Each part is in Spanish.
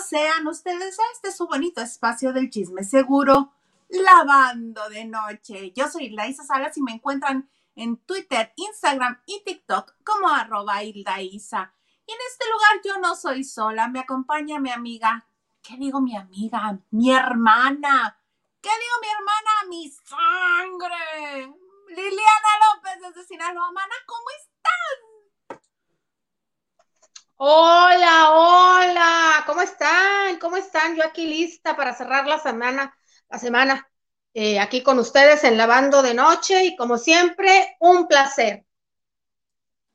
Sean ustedes a este su bonito espacio del chisme seguro, lavando de noche. Yo soy Laisa Salas y me encuentran en Twitter, Instagram y TikTok como arroba Hilda Isa. Y en este lugar yo no soy sola, me acompaña mi amiga. ¿Qué digo mi amiga? Mi hermana. ¿Qué digo mi hermana? Mi sangre. Liliana López desde Sinaloa. Mana, ¿cómo estás? Hola, hola, ¿cómo están? ¿Cómo están? Yo aquí lista para cerrar la semana, la semana, eh, aquí con ustedes en Lavando de Noche y como siempre, un placer.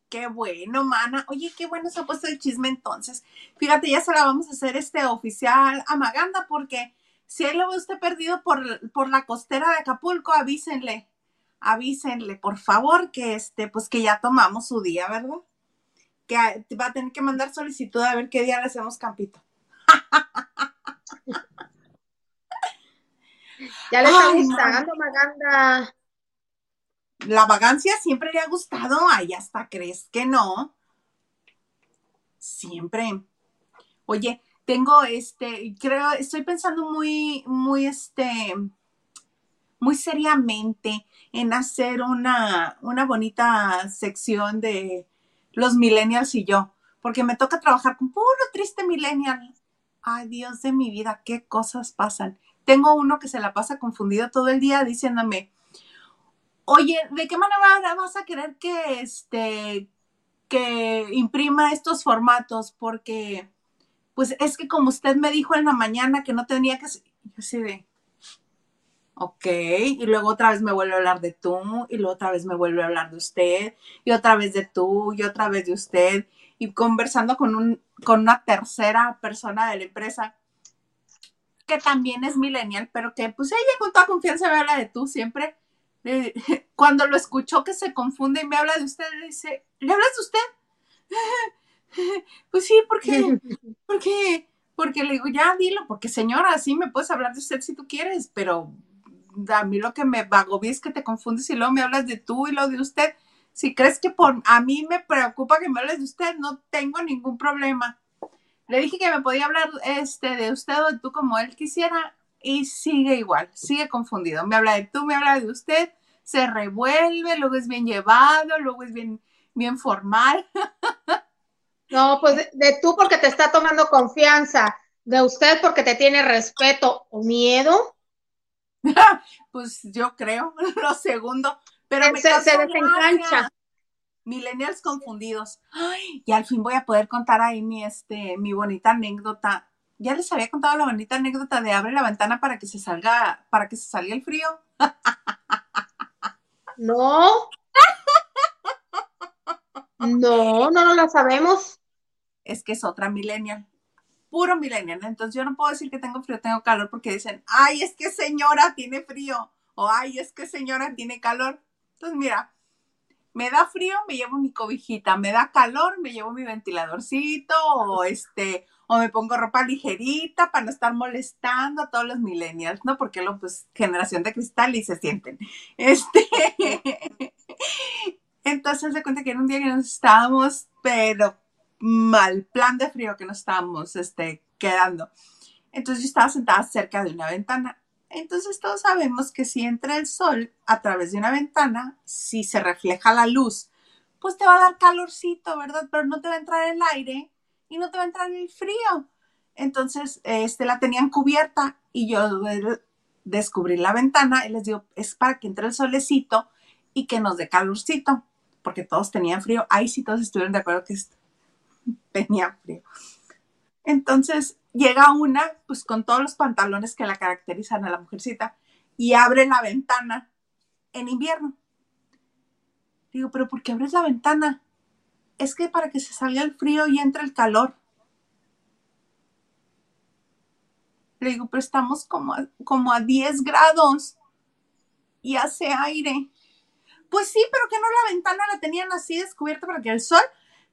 Qué bueno, mana. Oye, qué bueno se ha puesto el chisme entonces. Fíjate, ya se la vamos a hacer este oficial a Maganda porque si él lo ve usted perdido por, por la costera de Acapulco, avísenle, avísenle, por favor, que este, pues que ya tomamos su día, ¿verdad? Que va a tener que mandar solicitud a ver qué día le hacemos campito. Ya le está gustando, Maganda la vagancia siempre le ha gustado, ay, hasta crees que no. Siempre. Oye, tengo este, creo, estoy pensando muy, muy, este, muy seriamente en hacer una, una bonita sección de los millennials y yo, porque me toca trabajar con puro triste millennial. Ay, Dios de mi vida, qué cosas pasan. Tengo uno que se la pasa confundido todo el día diciéndome, oye, ¿de qué manera vas a querer que este que imprima estos formatos? Porque, pues es que como usted me dijo en la mañana que no tenía que. Yo sí de. Ok, y luego otra vez me vuelve a hablar de tú, y luego otra vez me vuelve a hablar de usted, y otra vez de tú, y otra vez de usted, y conversando con, un, con una tercera persona de la empresa, que también es millennial, pero que pues ella con toda confianza me habla de tú siempre, cuando lo escuchó que se confunde y me habla de usted, le dice, ¿le hablas de usted? pues sí, porque, porque, porque le digo, ya dilo, porque señora, sí me puedes hablar de usted si tú quieres, pero a mí lo que me agobia es que te confundes y luego me hablas de tú y lo de usted. Si crees que por a mí me preocupa que me hables de usted, no tengo ningún problema. Le dije que me podía hablar este, de usted o de tú como él quisiera y sigue igual, sigue confundido. Me habla de tú, me habla de usted, se revuelve, luego es bien llevado, luego es bien, bien formal. No, pues de, tú porque te está tomando confianza, de usted porque te tiene respeto o miedo. pues yo creo, lo segundo, pero me se, se desencancha. Millennials confundidos. Ay, y al fin voy a poder contar ahí mi, este, mi bonita anécdota ya les había contado la bonita anécdota de abre la ventana para que se salga, para que se salga el frío. No. No, no, no la sabemos. Es que es otra millennial. Puro millennial. Entonces yo no puedo decir que tengo frío, tengo calor, porque dicen, ay, es que señora tiene frío. O ay, es que señora tiene calor. Entonces, mira, me da frío, me llevo mi cobijita, me da calor, me llevo mi ventiladorcito, o este, o me pongo ropa ligerita para no estar molestando a todos los millennials, ¿no? Porque lo, pues, generación de cristal y se sienten. Este, entonces se cuenta que era un día que nos estábamos, pero mal plan de frío que nos estábamos, este, quedando. Entonces yo estaba sentada cerca de una ventana. Entonces todos sabemos que si entra el sol a través de una ventana, si se refleja la luz, pues te va a dar calorcito, ¿verdad? Pero no te va a entrar el aire y no te va a entrar el frío. Entonces, este, la tenían cubierta y yo descubrí la ventana y les digo, es para que entre el solecito y que nos dé calorcito, porque todos tenían frío. Ahí sí todos estuvieron de acuerdo que tenía frío. Entonces, llega una, pues con todos los pantalones que la caracterizan a la mujercita, y abre la ventana en invierno. Digo, pero ¿por qué abres la ventana? es que para que se salga el frío y entre el calor. Le digo, pero estamos como a, como a 10 grados y hace aire. Pues sí, pero que no la ventana la tenían así descubierta para que el sol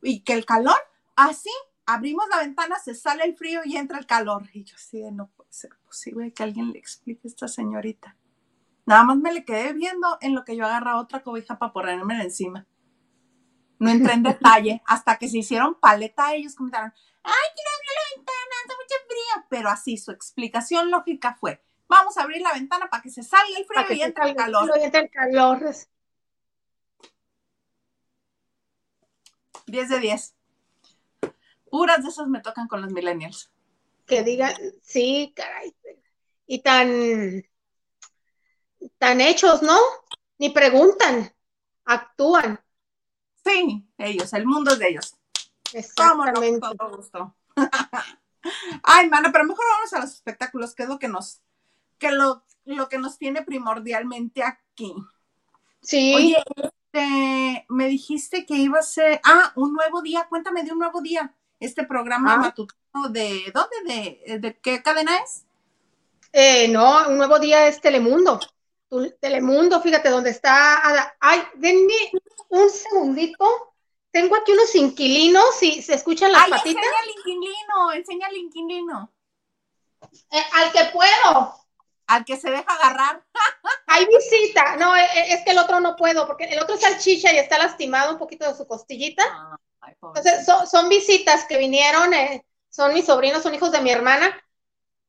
y que el calor, así, abrimos la ventana, se sale el frío y entra el calor. Y yo así de no puede ser posible que alguien le explique a esta señorita. Nada más me le quedé viendo en lo que yo agarra otra cobija para ponerme encima. No entré en detalle hasta que se hicieron paleta ellos comentaron, ay, quiero abrir la ventana, pero así su explicación lógica fue, vamos a abrir la ventana para que se salga el frío y entre el calor. Y entre el calor. 10 de 10. Puras de esas me tocan con los millennials. Que digan, sí, caray. Y tan, tan hechos, ¿no? Ni preguntan, actúan. Sí, ellos, el mundo es de ellos. Exactamente. Con todo gusto. Ay, mano, pero mejor vamos a los espectáculos, que es lo que nos, que lo, lo que nos tiene primordialmente aquí. Sí. Oye, este, me dijiste que iba a ser, ah, un nuevo día, cuéntame de un nuevo día, este programa Ah. matutino de, ¿dónde? ¿De, de qué cadena es? Eh, no, un nuevo día es Telemundo. Telemundo, fíjate dónde está. Ada- Ay, denme un segundito. Tengo aquí unos inquilinos y se escuchan las Ay, patitas. enseña el inquilino, enseña el inquilino, Eh, al que puedo. al que se deja agarrar. Hay visita. No, eh, eh, es que el otro no puedo, porque el otro es salchicha y está lastimado un poquito de su costillita. Ay. Entonces, son, son visitas que vinieron, eh, son mis sobrinos, son hijos de mi hermana,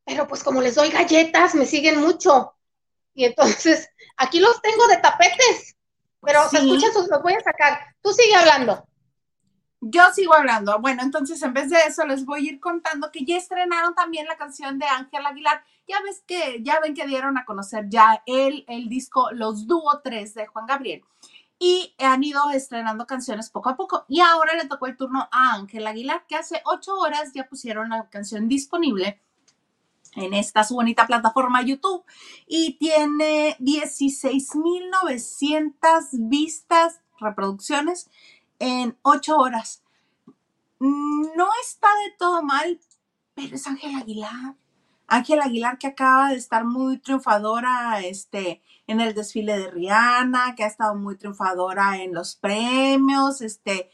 pero pues como les doy galletas, me siguen mucho. Y entonces, aquí los tengo de tapetes, pero se Sí. escuchan sus, los voy a sacar. Tú sigue hablando. Yo sigo hablando. Bueno, entonces en vez de eso les voy a ir contando que ya estrenaron también la canción de Ángel Aguilar. Ya ves que, ya ven que dieron a conocer ya el, el disco Los Dúo 3 de Juan Gabriel. Y han ido estrenando canciones poco a poco. Y ahora le tocó el turno a Ángel Aguilar, que hace ocho horas ya pusieron la canción disponible en esta su bonita plataforma YouTube y tiene 16.900 vistas, reproducciones en ocho horas. No está de todo mal, pero es Ángel Aguilar. Ángel Aguilar que acaba de estar muy triunfadora este, en el desfile de Rihanna, que ha estado muy triunfadora en los premios, este,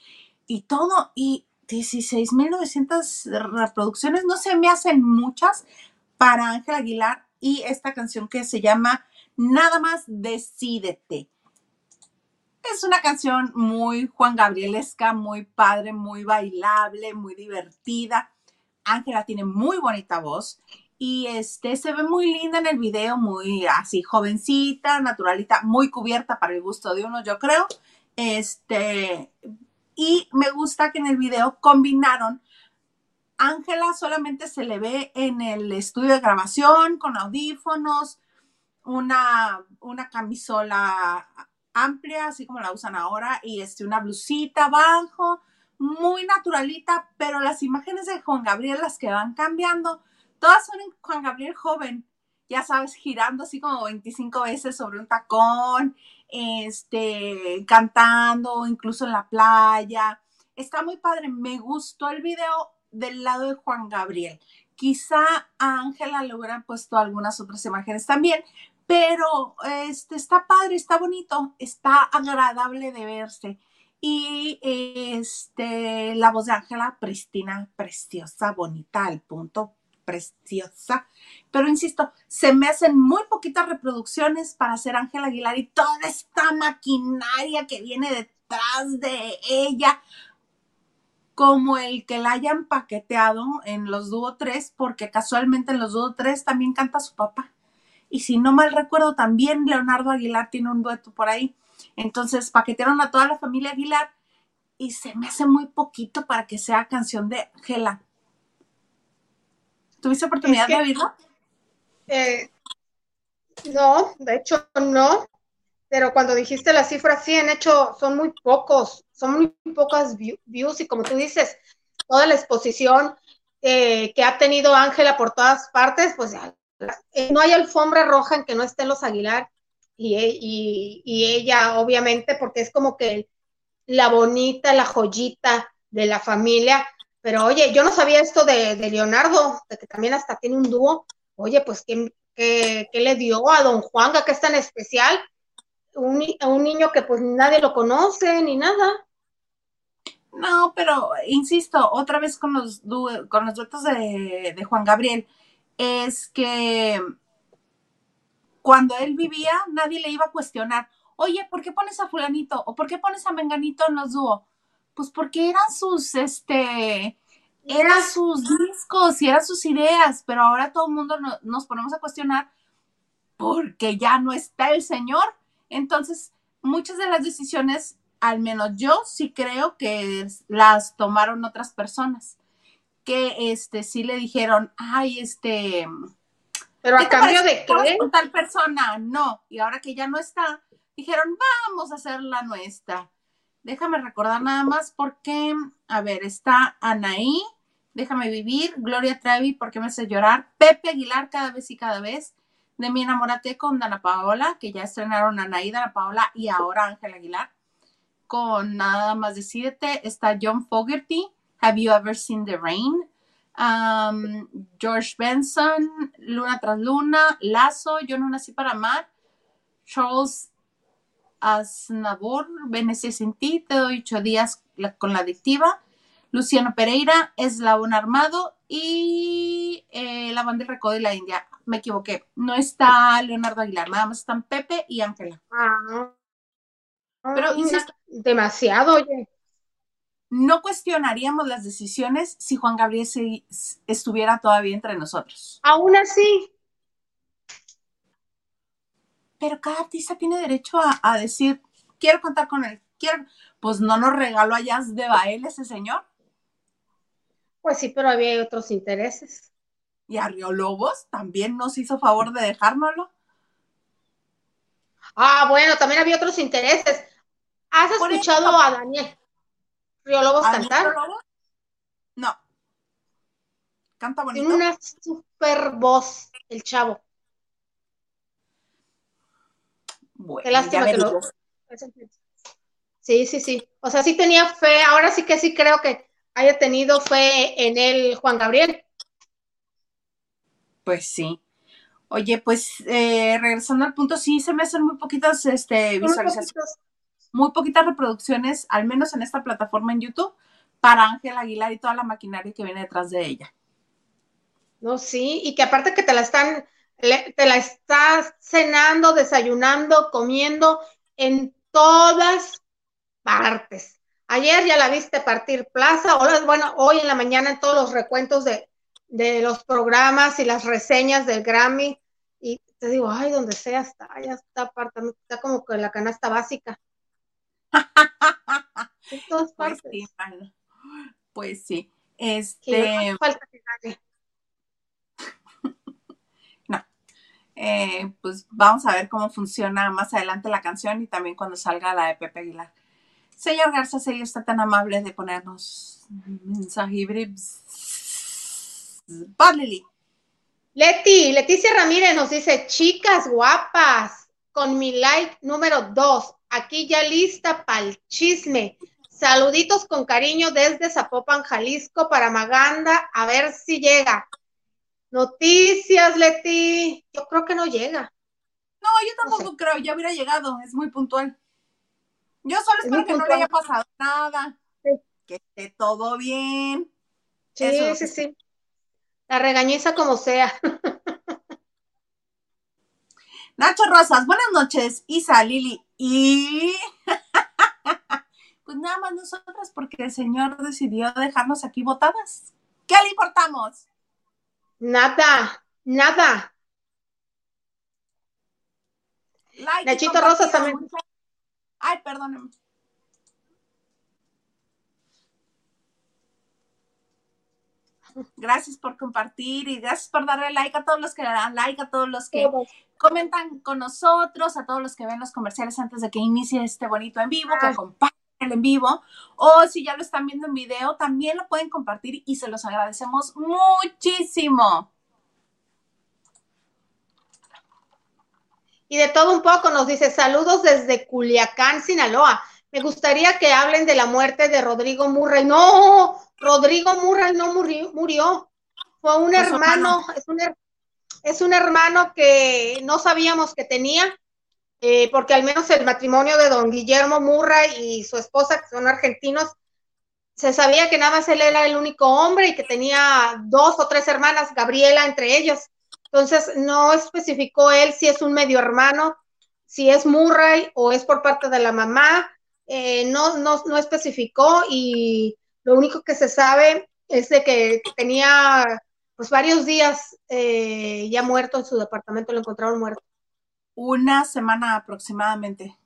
y todo. Y 16.900 reproducciones no se me hacen muchas para Ángel Aguilar y esta canción que se llama Nada más Decídete. Es una canción muy Juan Gabrielesca, muy padre, muy bailable, muy divertida. Ángela tiene muy bonita voz y este se ve muy linda en el video, muy así jovencita, naturalita, muy cubierta para el gusto de uno, yo creo. Este y me gusta que en el video combinaron Ángela solamente se le ve en el estudio de grabación con audífonos, una, una camisola amplia, así como la usan ahora, y este, una blusita abajo, muy naturalita, pero las imágenes de Juan Gabriel, las que van cambiando, todas son en Juan Gabriel joven, ya sabes, girando así como 25 veces sobre un tacón, este, cantando, incluso en la playa. Está muy padre, me gustó el video del lado de Juan Gabriel. Quizá a Ángela le hubieran puesto algunas otras imágenes también, pero este está padre, está bonito, está agradable de verse. Y este la voz de Ángela, pristina, preciosa, bonita, al punto, preciosa. Pero insisto, se me hacen muy poquitas reproducciones para hacer Ángela Aguilar y toda esta maquinaria que viene detrás de ella como el que la hayan paqueteado en los Dúo 3, porque casualmente en los Dúo 3 también canta su papá. Y si no mal recuerdo, también Leonardo Aguilar tiene un dueto por ahí. Entonces paquetearon a toda la familia Aguilar y se me hace muy poquito para que sea canción de Gela. ¿Tuviste oportunidad Es que- de oírla? Eh, no, de hecho no, pero cuando dijiste las cifras, sí, en hecho son muy pocos, son muy pocas view- views y como tú dices, toda la exposición eh, que ha tenido Ángela por todas partes, pues eh, no hay alfombra roja en que no estén los Aguilar y, e- y- y ella, obviamente, porque es como que la bonita, la joyita de la familia. Pero oye, yo no sabía esto de, Leonardo, de que también hasta tiene un dúo. Oye, pues, ¿qué, qué, le dio a don Juanga que es tan especial? Un, un niño que pues nadie lo conoce ni nada. No, pero insisto, otra vez con los, con los duetos de, de Juan Gabriel, es que cuando él vivía, nadie le iba a cuestionar, oye, ¿por qué pones a fulanito? ¿O por qué pones a menganito en los dúos? Pues porque eran sus, este, eran sus discos y eran sus ideas, pero ahora todo el mundo nos ponemos a cuestionar porque ya no está el Señor. Entonces, muchas de las decisiones, al menos yo sí creo que las tomaron otras personas, que este sí le dijeron, ay, este... Pero a cambio de qué? Con tal persona, no. Y ahora que ya no está, dijeron, vamos a hacer la nuestra. Déjame recordar nada más porque, a ver, está Anaí, Déjame vivir, Gloria Trevi, porque me hace llorar, Pepe Aguilar, cada vez y cada vez, de mi enamorate con Dana Paola, que ya estrenaron Anaí, Dana Paola y ahora Ángel Aguilar. Con nada más de siete está John Fogerty, Have You Ever Seen the Rain? Um, George Benson, Luna tras Luna, Lazo, Yo no nací para amar, Charles Ti, te doy ocho días con la adictiva, Luciano Pereira, Eslabón Armado y eh, la banda de Recodo de la India. Me equivoqué. No está Leonardo Aguilar, nada más están Pepe y Ángela. Ah, Pero demasiado, oye. No cuestionaríamos las decisiones si Juan Gabriel estuviera todavía entre nosotros. Aún así. Pero cada artista tiene derecho a, decir, quiero contar con él, quiero. Pues no nos regaló a Jazz de Bael ese señor. Pues sí, pero había otros intereses. Y a Río Lobos también nos hizo favor de dejárnoslo. Ah, bueno, también había otros intereses. ¿Has escuchado a Daniel Río Lobos cantar? No. Canta bonito. Tiene una super voz, el chavo. Bueno, Qué lástima que lo... Sí, sí, sí. O sea, sí tenía fe. Ahora sí que sí creo que haya tenido fe en él Juan Gabriel. Pues sí. Oye, pues eh, regresando al punto, sí se me hacen muy poquitas este, visualizaciones, muy poquitas reproducciones, al menos en esta plataforma en YouTube, para Ángel Aguilar y toda la maquinaria que viene detrás de ella. No, sí, y que aparte que te la están, te la estás cenando, desayunando, comiendo en todas partes. Ayer ya la viste partir plaza, bueno, hoy en la mañana en todos los recuentos de, los programas y las reseñas del Grammy. Y te digo, ay, donde sea está, ya está aparte, está como que la canasta básica. en todas pues partes. Pues sí, pues sí. Este. falta que gane. no. Eh, pues vamos a ver cómo funciona más adelante la canción y también cuando salga la de Pepe Aguilar. Señor Garza, sería usted tan amable de ponernos mensaje Lili. Leti, Leticia Ramírez nos dice, chicas guapas, con mi like número dos, aquí ya lista para el chisme. Saluditos con cariño desde Zapopan, Jalisco, para Maganda, a ver si llega. Noticias, Leti. Yo creo que no llega. No, yo tampoco creo, ya hubiera llegado, es muy puntual. Yo solo espero que no le haya pasado nada. Que esté todo bien. Sí, sí, sí. La regañiza como sea. Nacho Rosas, buenas noches. Isa, Lili. Y. pues nada más nosotras, porque el Señor decidió dejarnos aquí botadas. ¿Qué le importamos? Nada, nada. Nachito Rosas también. Ay, perdónenme. Gracias por compartir y gracias por darle like a todos los que le dan like, a todos los que comentan con nosotros, a todos los que ven los comerciales antes de que inicie este bonito en vivo, que compartan en vivo, o si ya lo están viendo en video, también lo pueden compartir y se los agradecemos muchísimo. Y de todo un poco nos dice saludos desde Culiacán, Sinaloa. Me gustaría que hablen de la muerte de Rodrigo Murray. No, Rodrigo Murray no murió. Fue un hermano, es un, es un hermano que no sabíamos que tenía, eh, porque al menos el matrimonio de don Guillermo Murray y su esposa, que son argentinos, se sabía que nada más él era el único hombre y que tenía dos o tres hermanas, Gabriela entre ellos. Entonces, no especificó él si es un medio hermano, si es Murray o es por parte de la mamá, eh, no, no, no especificó y lo único que se sabe es de que tenía pues varios días eh, ya muerto en su departamento, lo encontraron muerto. Una semana aproximadamente.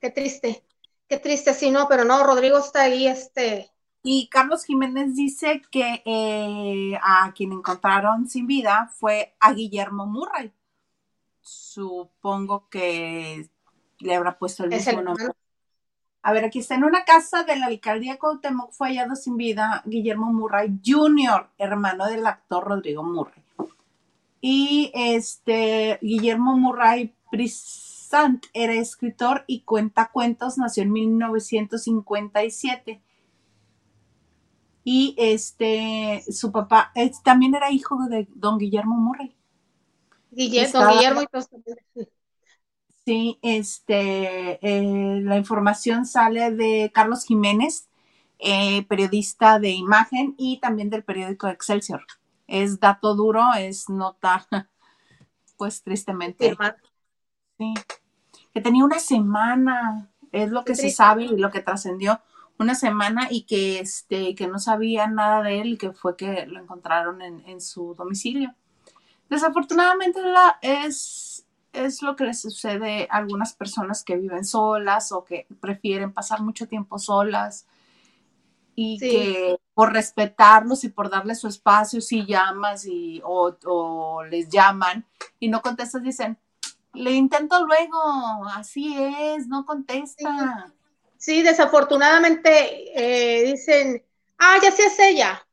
Qué triste, qué triste, sí, no, pero no, Rodrigo está ahí, este. Y Carlos Jiménez dice que eh, a quien encontraron sin vida fue a Guillermo Murray. Supongo que le habrá puesto el mismo nombre. A ver, aquí está en una casa de la alcaldía Cuauhtémoc fue hallado sin vida Guillermo Murray Jr., hermano del actor Rodrigo Murray. Y este Guillermo Murray Brisant era escritor y cuenta cuentos, nació en 1957. Y este su papá también era hijo de don Guillermo Murray. Guillermo, don Guillermo y Sí, este, eh, la información sale de Carlos Jiménez, eh, periodista de imagen y también del periódico Excelsior. Es dato duro, es nota, pues tristemente. Sí, que tenía una semana, es lo que se sabe y lo que trascendió, una semana y que, este, que no sabía nada de él y que fue que lo encontraron en, en su domicilio. Desafortunadamente la, es es lo que le sucede a algunas personas que viven solas o que prefieren pasar mucho tiempo solas y que por respetarlos y por darles su espacio, si llamas y, o, les llaman y no contestas, dicen, le intento luego, así es, no contesta. Sí, desafortunadamente eh, dicen, ah, ya sí es ella,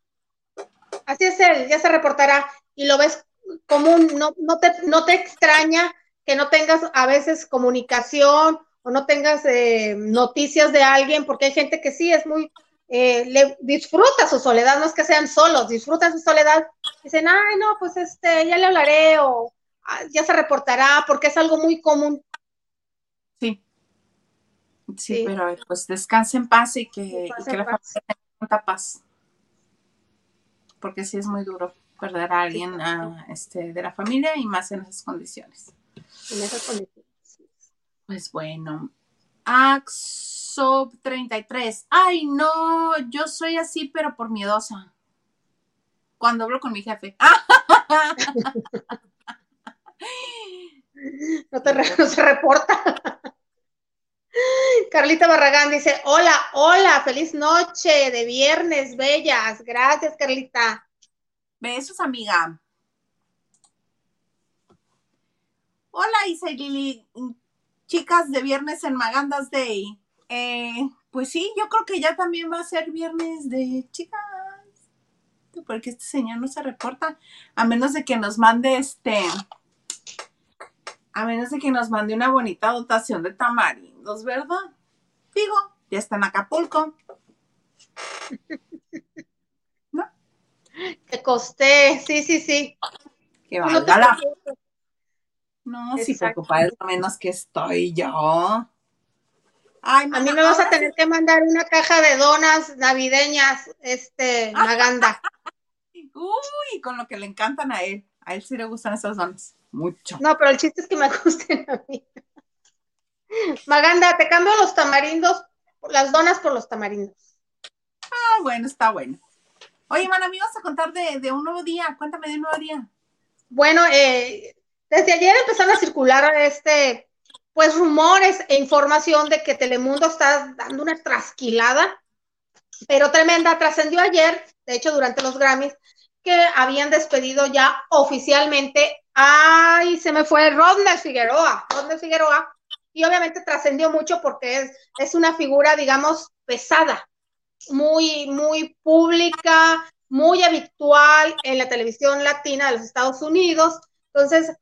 así es él, ya se reportará y lo ves común, no, no, te, no te extraña que no tengas a veces comunicación o no tengas eh, noticias de alguien, porque hay gente que sí es muy, eh, le disfruta su soledad, no es que sean solos, disfrutan su soledad, dicen, ay, no, pues este, ya le hablaré o ah, ya se reportará, porque es algo muy común. Sí. Sí, pero pues descanse en paz y que, la familia tenga paz. Porque sí es muy duro perder a alguien este, de la familia y más en esas condiciones. Pues bueno. Axob 33. Ay, no, yo soy así, pero por miedosa. Cuando hablo con mi jefe. no, te, no se reporta. Carlita Barragán dice, hola, hola, feliz noche de viernes, bellas. Gracias, Carlita. Besos, amiga. Hola Isa Lili, chicas de viernes en Magandas Day. Eh, pues sí, yo creo que ya también va a ser viernes de chicas. Porque este señor no se reporta. A menos de que nos mande este. A menos de que nos mande una bonita dotación de tamarindos, ¿verdad? Digo, ya está en Acapulco. ¿No? Que costé, sí, sí, sí. Que valga la no, si preocupada es lo menos que estoy yo. Ay, a mí me vas a tener que mandar una caja de donas navideñas, este, Maganda. Uy, con lo que le encantan a él. A él sí le gustan esas donas. Mucho. No, pero el chiste es que me gusten a mí. Maganda, te cambio los tamarindos, las donas por los tamarindos. Ah, bueno, está bueno. Oye, man, me vas a contar de, de un nuevo día. Cuéntame de un nuevo día. Bueno, eh, desde ayer empezaron a circular este, pues rumores e información de que Telemundo está dando una trasquilada, pero tremenda. Trascendió ayer, de hecho, durante los Grammys, que habían despedido ya oficialmente. Ay, se me fue Rodney Figueroa, Rodney Figueroa, y obviamente trascendió mucho porque es, es una figura, digamos, pesada, muy, muy pública, muy habitual en la televisión latina de los Estados Unidos entonces,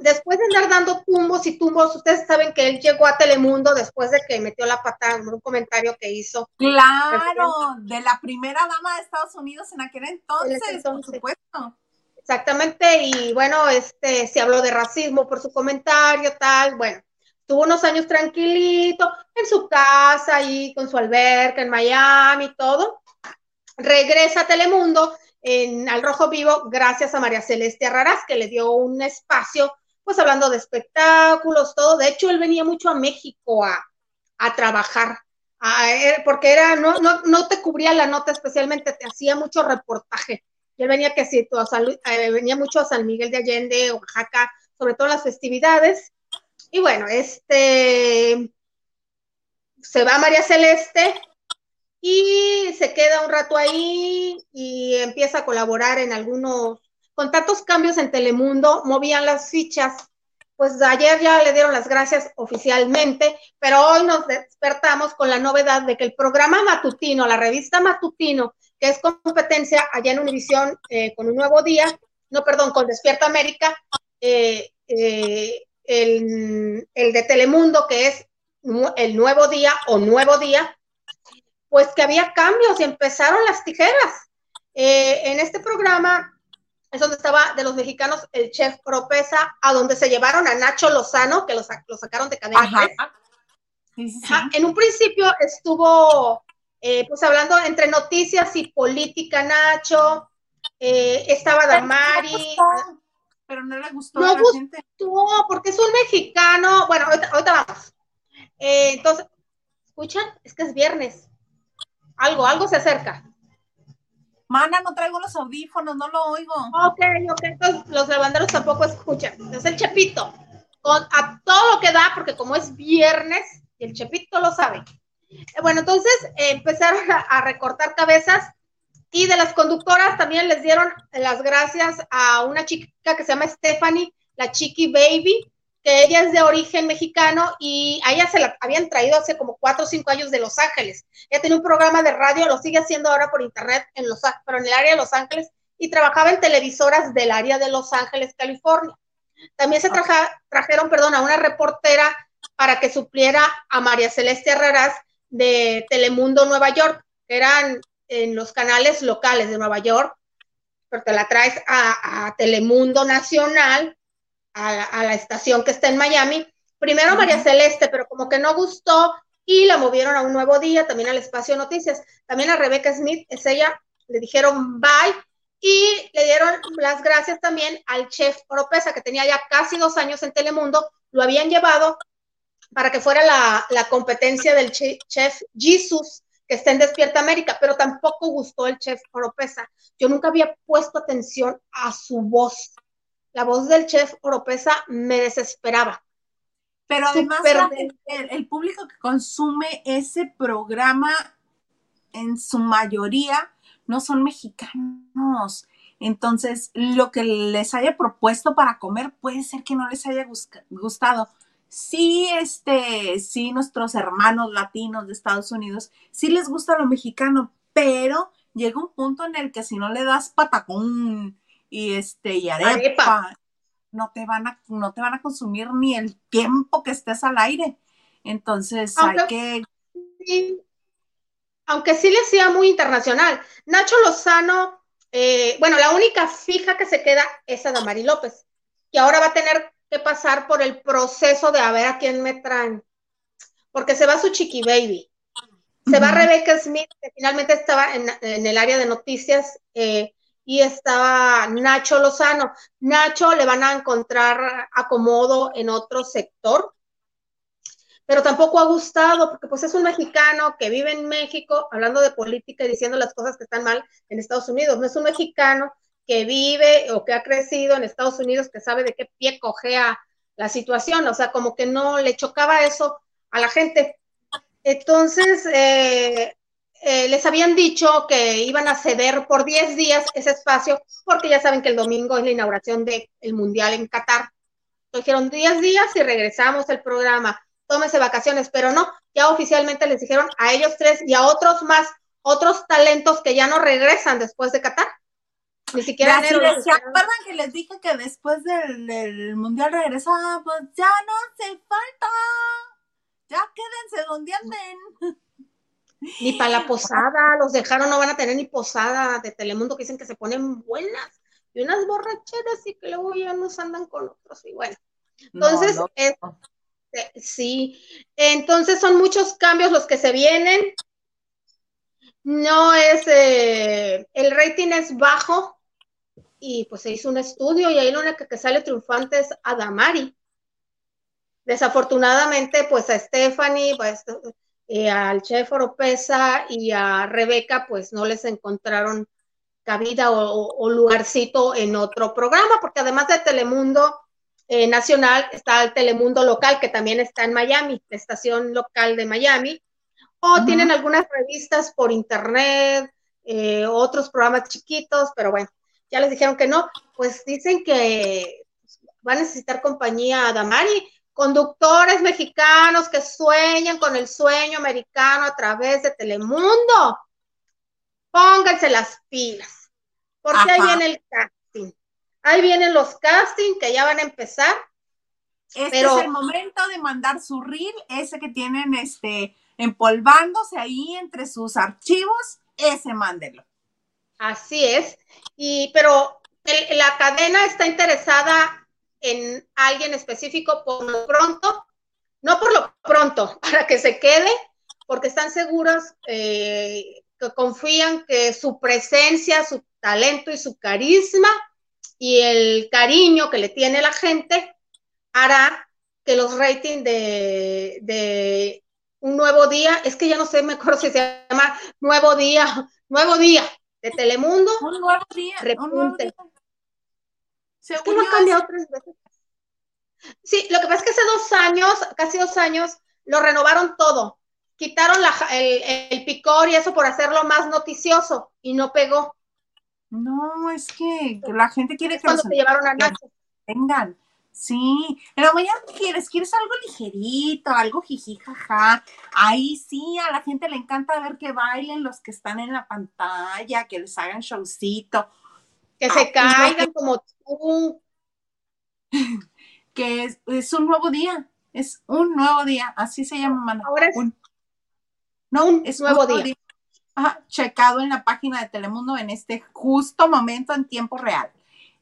después de andar dando tumbos y tumbos, ustedes saben que él llegó a Telemundo después de que metió la patada en un comentario que hizo. Claro, de la primera dama de Estados Unidos en aquel entonces, por supuesto. Exactamente, y bueno, este se habló de racismo por su comentario, tal, bueno, tuvo unos años tranquilito en su casa ahí con su alberca en Miami y todo. Regresa a Telemundo en Al Rojo Vivo gracias a María Celeste Arraraz, que le dio un espacio, pues hablando de espectáculos, todo. De hecho, él venía mucho a México a, trabajar. porque era, no, no, no te cubría la nota especialmente, te hacía mucho reportaje. Yo venía que sí, eh, venía mucho a San Miguel de Allende, Oaxaca, sobre todo las festividades. Y bueno, este se va María Celeste y se queda un rato ahí y empieza a colaborar en algunos, con tantos cambios en Telemundo, movían las fichas. Pues ayer ya le dieron las gracias oficialmente, pero hoy nos despertamos con la novedad de que el programa matutino, la revista matutino, que es competencia allá en Univisión eh, con un nuevo día, no, perdón, con Despierta América, eh, eh, el, el, de Telemundo, que es el nuevo día o nuevo día, pues que había cambios y empezaron las tijeras. en este programa es donde estaba de los mexicanos el chef Propesa, a donde se llevaron a Nacho Lozano, que lo, sacaron de cadena. En un principio estuvo, eh, pues hablando entre noticias y política, Nacho, eh, estaba Damari. Pero no le gustó. No a la gustó, porque es un mexicano. Bueno, ahorita, vamos. Eh, entonces, ¿escuchan? Es que es viernes. Algo, algo se acerca. Mana, no traigo los audífonos, no lo oigo. Ok, ok, entonces los lavanderos tampoco escuchan. Es el Chepito, con, a todo lo que da, porque como es viernes, y el Chepito lo sabe. Eh, bueno, entonces eh, empezaron a, recortar cabezas y de las conductoras también les dieron las gracias a una chica que se llama Stephanie, la Chiqui Baby, que ella es de origen mexicano y a ella se la habían traído hace como cuatro o cinco años de Los Ángeles. Ella tiene un programa de radio, lo sigue haciendo ahora por internet, en Los, pero en el área de Los Ángeles, y trabajaba en televisoras del área de Los Ángeles, California. También se trajeron, perdón, a una reportera para que supliera a María Celeste Herreras de Telemundo Nueva York, que eran en los canales locales de Nueva York, pero te la traes a Telemundo Nacional a, la estación que está en Miami. Primero María Celeste, pero como que no gustó y la movieron a un nuevo día, también al espacio noticias. También a Rebeca Smith, es ella, le dijeron bye y le dieron las gracias también al chef Oropesa, que tenía ya casi dos años en Telemundo, lo habían llevado para que fuera la, competencia del chef Jesus, que está en Despierta América, pero tampoco gustó el chef Oropesa. Yo nunca había puesto atención a su voz la voz del chef Oropesa me desesperaba. Pero además el, público que consume ese programa en su mayoría no son mexicanos. Entonces, lo que les haya propuesto para comer puede ser que no les haya gustado. Sí, este, sí, nuestros hermanos latinos de Estados Unidos, sí les gusta lo mexicano, pero llega un punto en el que si no le das patacón, y este y arepa, no te van a no te van a consumir ni el tiempo que estés al aire. Entonces hay que aunque sí le hacía muy internacional. Nacho Lozano, eh, bueno, la única fija que se queda es Adamari López, que ahora va a tener que pasar por el proceso de a ver a quién me traen, porque se va su chiqui baby. Se va Rebecca Smith, que finalmente estaba en, en el área de noticias, eh, y estaba Nacho Lozano. Nacho le van a encontrar acomodo en otro sector, pero tampoco ha gustado porque pues es un mexicano que vive en México hablando de política y diciendo las cosas que están mal en Estados Unidos. No es un mexicano que vive o que ha crecido en Estados Unidos que sabe de qué pie cogea la situación, o sea, como que no le chocaba eso a la gente. Entonces, eh, eh, les habían dicho que iban a ceder por 10 días ese espacio, porque ya saben que el domingo es la inauguración del Mundial en Qatar. dijeron 10 días y regresamos el programa. Tómese vacaciones, pero no, ya oficialmente les dijeron a ellos tres y a otros más, otros talentos que ya no regresan después de Qatar. Ni siquiera ¿Se acuerdan que les dije que después del, Mundial regresaba? Pues ya no hace falta. Ya quédense donde anden. Ni para la posada, los dejaron, no van a tener ni posada de Telemundo que dicen que se ponen buenas y unas borracheras y que luego ya nos andan con otros y bueno. Entonces, sí, entonces son muchos cambios los que se vienen. No es, eh, el rating es bajo y pues se hizo un estudio y ahí la única que sale triunfante es Adamari. Desafortunadamente, pues a Stephanie, pues eh, al chef Oropesa y a Rebeca, pues no les encontraron cabida o, lugarcito en otro programa, porque además de Telemundo eh, Nacional está el Telemundo Local, que también está en Miami, la estación local de Miami, o tienen algunas revistas por internet, eh, otros programas chiquitos, pero bueno, ya les dijeron que no, pues dicen que va a necesitar compañía a Damari, conductores mexicanos que sueñan con el sueño americano a través de Telemundo. Pónganse las pilas, porque ahí viene el casting. Ahí vienen los castings que ya van a empezar. Este es el momento de mandar su reel, ese que tienen este empolvándose ahí entre sus archivos, ese mándelo. Así es. Y pero la cadena está interesada en alguien específico por lo pronto, no por lo pronto, para que se quede, porque están seguros eh, que confían que su presencia, su talento y su carisma y el cariño que le tiene la gente hará que los ratings de, de un nuevo día, es que ya no sé, me acuerdo si se llama Nuevo Día, Nuevo Día de Telemundo. Un nuevo día. Un nuevo día. Es que ha cambiado tres veces. Sí, lo que pasa es que hace dos años, casi dos años, lo renovaron todo. Quitaron el, picor y eso por hacerlo más noticioso y no pegó. No, es que la gente quiere que cuando se llevaron a Nacho. Vengan. Sí, pero mañana quieres, quieres algo ligerito, algo jiji, jaja. Ahí sí, a la gente le encanta ver que bailen los que están en la pantalla, que les hagan showcito. Que se caigan como tú. que es, un nuevo día, es un nuevo día, así se llama, mana. Ahora es un, no, es nuevo, día. checado en la página de Telemundo en este justo momento en tiempo real.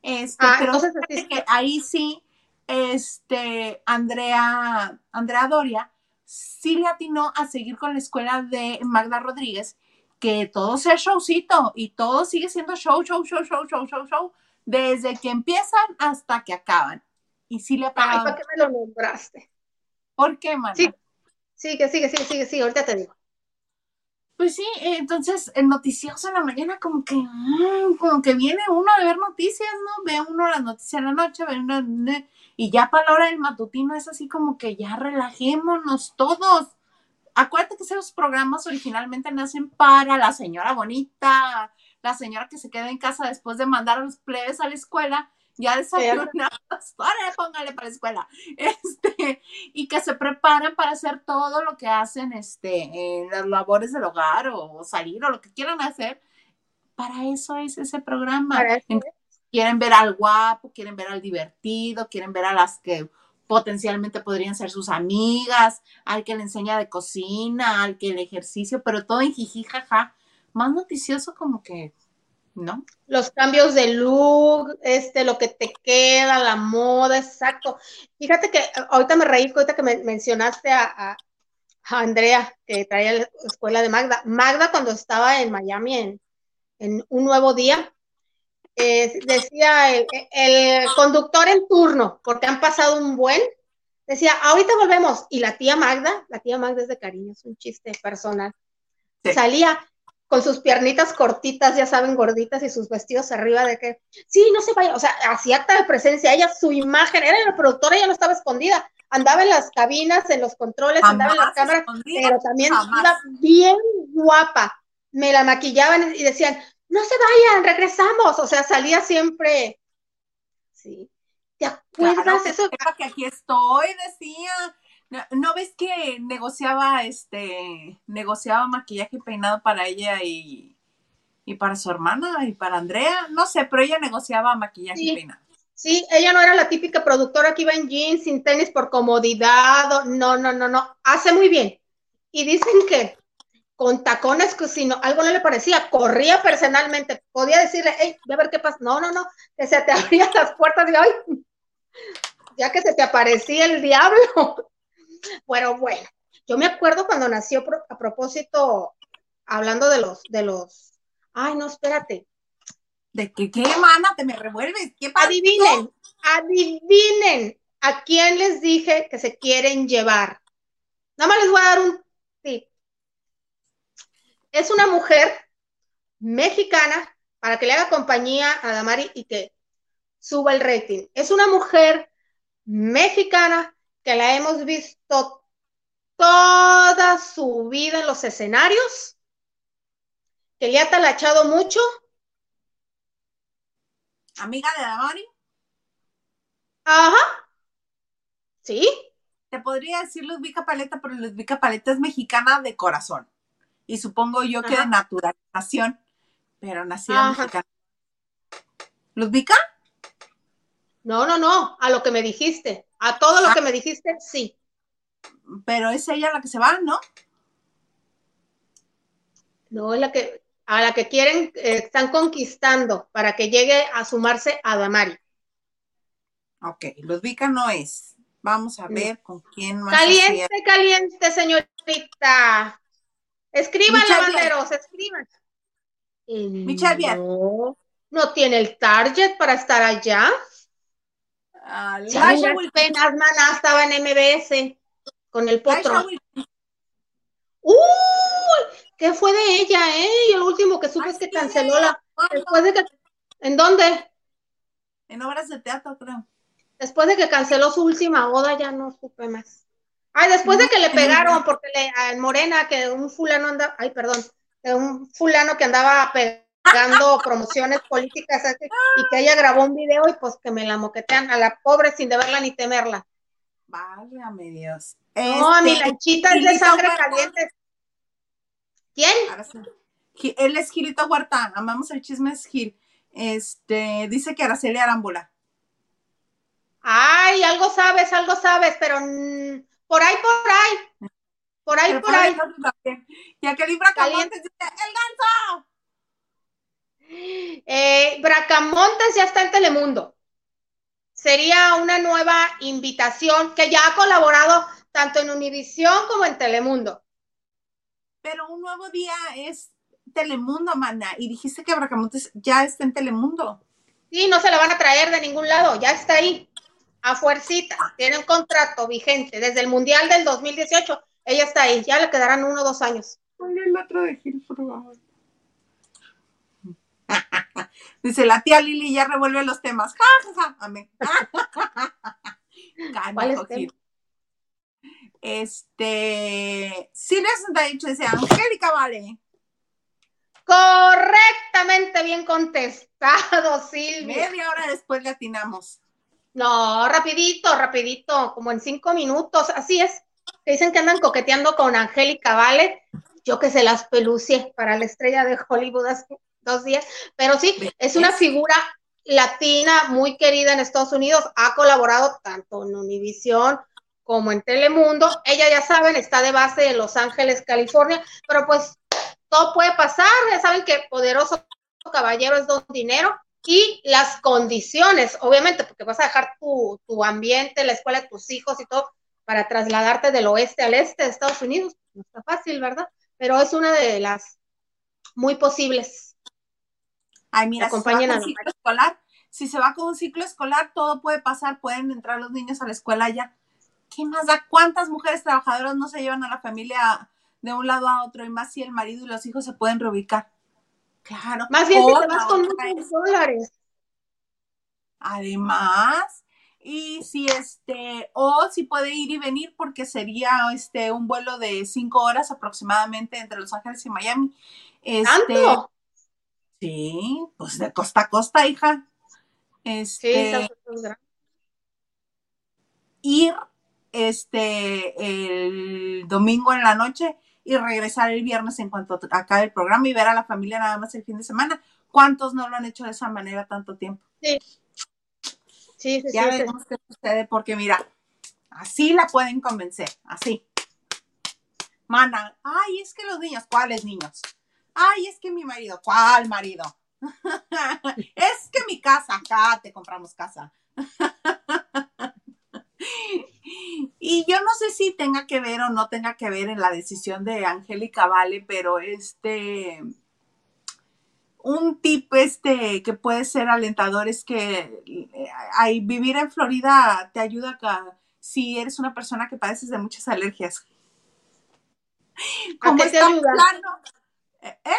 Este, ah, pero que ahí sí, este, Andrea, Andrea Doria sí le atinó a seguir con la escuela de Magda Rodríguez, que todo sea showcito y todo sigue siendo show, show, show, show, show, show, show, desde que empiezan hasta que acaban y sí le ha pagado. ¿para qué me lo nombraste? ¿Por qué, mana? Sí, sigue, sigue, sigue, sigue, sigue, ahorita te digo. Pues sí, entonces el noticioso en la mañana como que, mm, como que viene uno a ver noticias, ¿no? Ve uno las noticias en la noche, ve uno, y ya para la hora del matutino es así como que ya relajémonos todos. Acuérdate que esos programas originalmente nacen para la señora bonita, la señora que se queda en casa después de mandar a los plebes a la escuela ya desayunados, póngale para la escuela, este, y que se preparan para hacer todo lo que hacen, este, en las labores del hogar o salir o lo que quieran hacer, para eso es ese programa. Quieren ver al guapo, quieren ver al divertido, quieren ver a las que potencialmente podrían ser sus amigas, al que le enseña de cocina, al que el ejercicio, pero todo en jiji, jaja. Más noticioso como que ¿no? Los cambios de look, este, lo que te queda, la moda, exacto. Fíjate que ahorita me reí, ahorita que me mencionaste a, Andrea, que traía la escuela de Magda. Magda cuando estaba en Miami en, un nuevo día, eh, decía el, conductor en turno, porque han pasado un buen, decía, ahorita volvemos. Y la tía Magda, la tía Magda es de cariño, es un chiste personal, salía, con sus piernitas cortitas, ya saben, gorditas y sus vestidos arriba de que, sí, no se vaya, o sea, hacía acta de presencia, ella, su imagen, era la productora, ella no estaba escondida, andaba en las cabinas, en los controles, andaba en las cámaras, pero también iba bien guapa, me la maquillaban y decían, no se vayan, regresamos, o sea, salía siempre, sí, ¿te acuerdas? Eso? Que aquí estoy, decía, ¿No, ves que negociaba este negociaba maquillaje y peinado para ella y, para su hermana y para Andrea? No sé, pero ella negociaba maquillaje y peinado. Sí, ella no era la típica productora que iba en jeans, sin tenis por comodidad. no, no, no, no. Hace muy bien. Y dicen que con tacones, que si no, algo no le parecía, corría personalmente. Podía decirle, hey, voy a ver qué pasa. No, no, no, que se te abrían las puertas y, ay, ya que se te aparecía el diablo. Bueno, bueno, yo me acuerdo cuando nació a propósito, hablando de los, de los, ay, no, espérate. ¿De qué, qué, mana? Te me revuelves. ¿Qué Adivinen, adivinen a quién les dije que se quieren llevar. Nada más les voy a dar un. Es una mujer mexicana para que le haga compañía a Damari y que suba el rating. Es una mujer mexicana que la hemos visto toda su vida en los escenarios, que le ha talachado mucho. Amiga de Damari. Ajá. Sí. Te podría decir Ludvika Paleta, pero Ludvika Paleta es mexicana de corazón. Y supongo yo que de naturalización, pero nació mexicana. ¿Ludvika? No, no, no, a lo que me dijiste. A todo lo ah. que me dijiste, sí. Pero es ella la que se va, ¿no? No, es la que, a la que quieren, eh, están conquistando para que llegue a sumarse a Damari. Ok, Ludvika no es. Vamos a ver con quién más. Caliente, caliente, señorita. Escriban, lavanderos, escriban. Michelle no, no tiene el target para estar allá. Ah, maná, estaba en MBS con el potro. ¡Uy! ¿Qué fue de ella, eh? Y el último que supe es que canceló la. Después de que. ¿En dónde? En obras de teatro, creo. Después de que canceló su última boda, ya no supe más. Ay, después de que le pegaron, porque le, a Morena, que un fulano anda, ay, perdón, un fulano que andaba pegando promociones políticas y que ella grabó un video y pues que me la moquetean a la pobre sin deberla ni temerla. Válgame Dios. No, a mi este, lanchita es de sangre caliente. ¿Quién? Él es Gilito Huerta, amamos el chisme es Gil. Este, dice que Araceli Arámbula. Ay, algo sabes, algo sabes, pero por ahí, por ahí. Por ahí, por ahí. Y aquel Bracamontes dice, ¡el ganso! Eh, Bracamontes ya está en Telemundo. Sería una nueva invitación que ya ha colaborado tanto en Univisión como en Telemundo. Pero un nuevo día es Telemundo, mana. Y dijiste que Bracamontes ya está en Telemundo. Sí, no se la van a traer de ningún lado, ya está ahí a fuercita, tiene un contrato vigente desde el Mundial del 2018. Ella está ahí, ya le quedarán uno o dos años. el otro de Gil, por favor. Dice la tía Lili ya revuelve los temas. Ja, ja, Amén. ¿Cuál es Este, Silvia 68 dice, Angélica Vale. Correctamente bien contestado, Silvia. Media hora después le atinamos. No, rapidito, rapidito, como en cinco minutos, así es. Dicen que andan coqueteando con Angélica Vale, yo que se las pelucie para la estrella de Hollywood hace dos días, pero sí, es una figura latina muy querida en Estados Unidos, ha colaborado tanto en Univision como en Telemundo. Ella, ya saben, está de base en Los Ángeles, California, pero pues todo puede pasar, ya saben que poderoso caballero es don dinero y las condiciones, obviamente, porque vas a dejar tu, ambiente, la escuela de tus hijos y todo para trasladarte del oeste al este de Estados Unidos. No está fácil, ¿verdad? Pero es una de las muy posibles. Ay, mira, si se va con ciclo escolar, si se va con un ciclo escolar, todo puede pasar, pueden entrar los niños a la escuela ya. ¿Qué más da? ¿Cuántas mujeres trabajadoras no se llevan a la familia de un lado a otro? Y más si el marido y los hijos se pueden reubicar. Claro. Más bien si te vas con muchos dólares. Además, y si este, o si puede ir y venir porque sería este un vuelo de cinco horas aproximadamente entre Los Ángeles y Miami. Este, Sí, pues de costa a costa, hija. Este, sí, ir este el domingo en la noche y regresar el viernes en cuanto acabe el programa y ver a la familia nada más el fin de semana. ¿Cuántos no lo han hecho de esa manera tanto tiempo? Sí. Sí, sí, ya veremos qué sucede, porque mira, así la pueden convencer, así. Mana, ay, es que los niños, ¿cuáles niños? Ay, es que mi marido, ¿cuál marido? es que mi casa, acá te compramos casa. Y yo no sé si tenga que ver o no tenga que ver en la decisión de Angélica Vale, pero este, un tip este que puede ser alentador es que eh, vivir en Florida te ayuda a, si eres una persona que padeces de muchas alergias. Como está plano, ¿Eh? ¿Eh?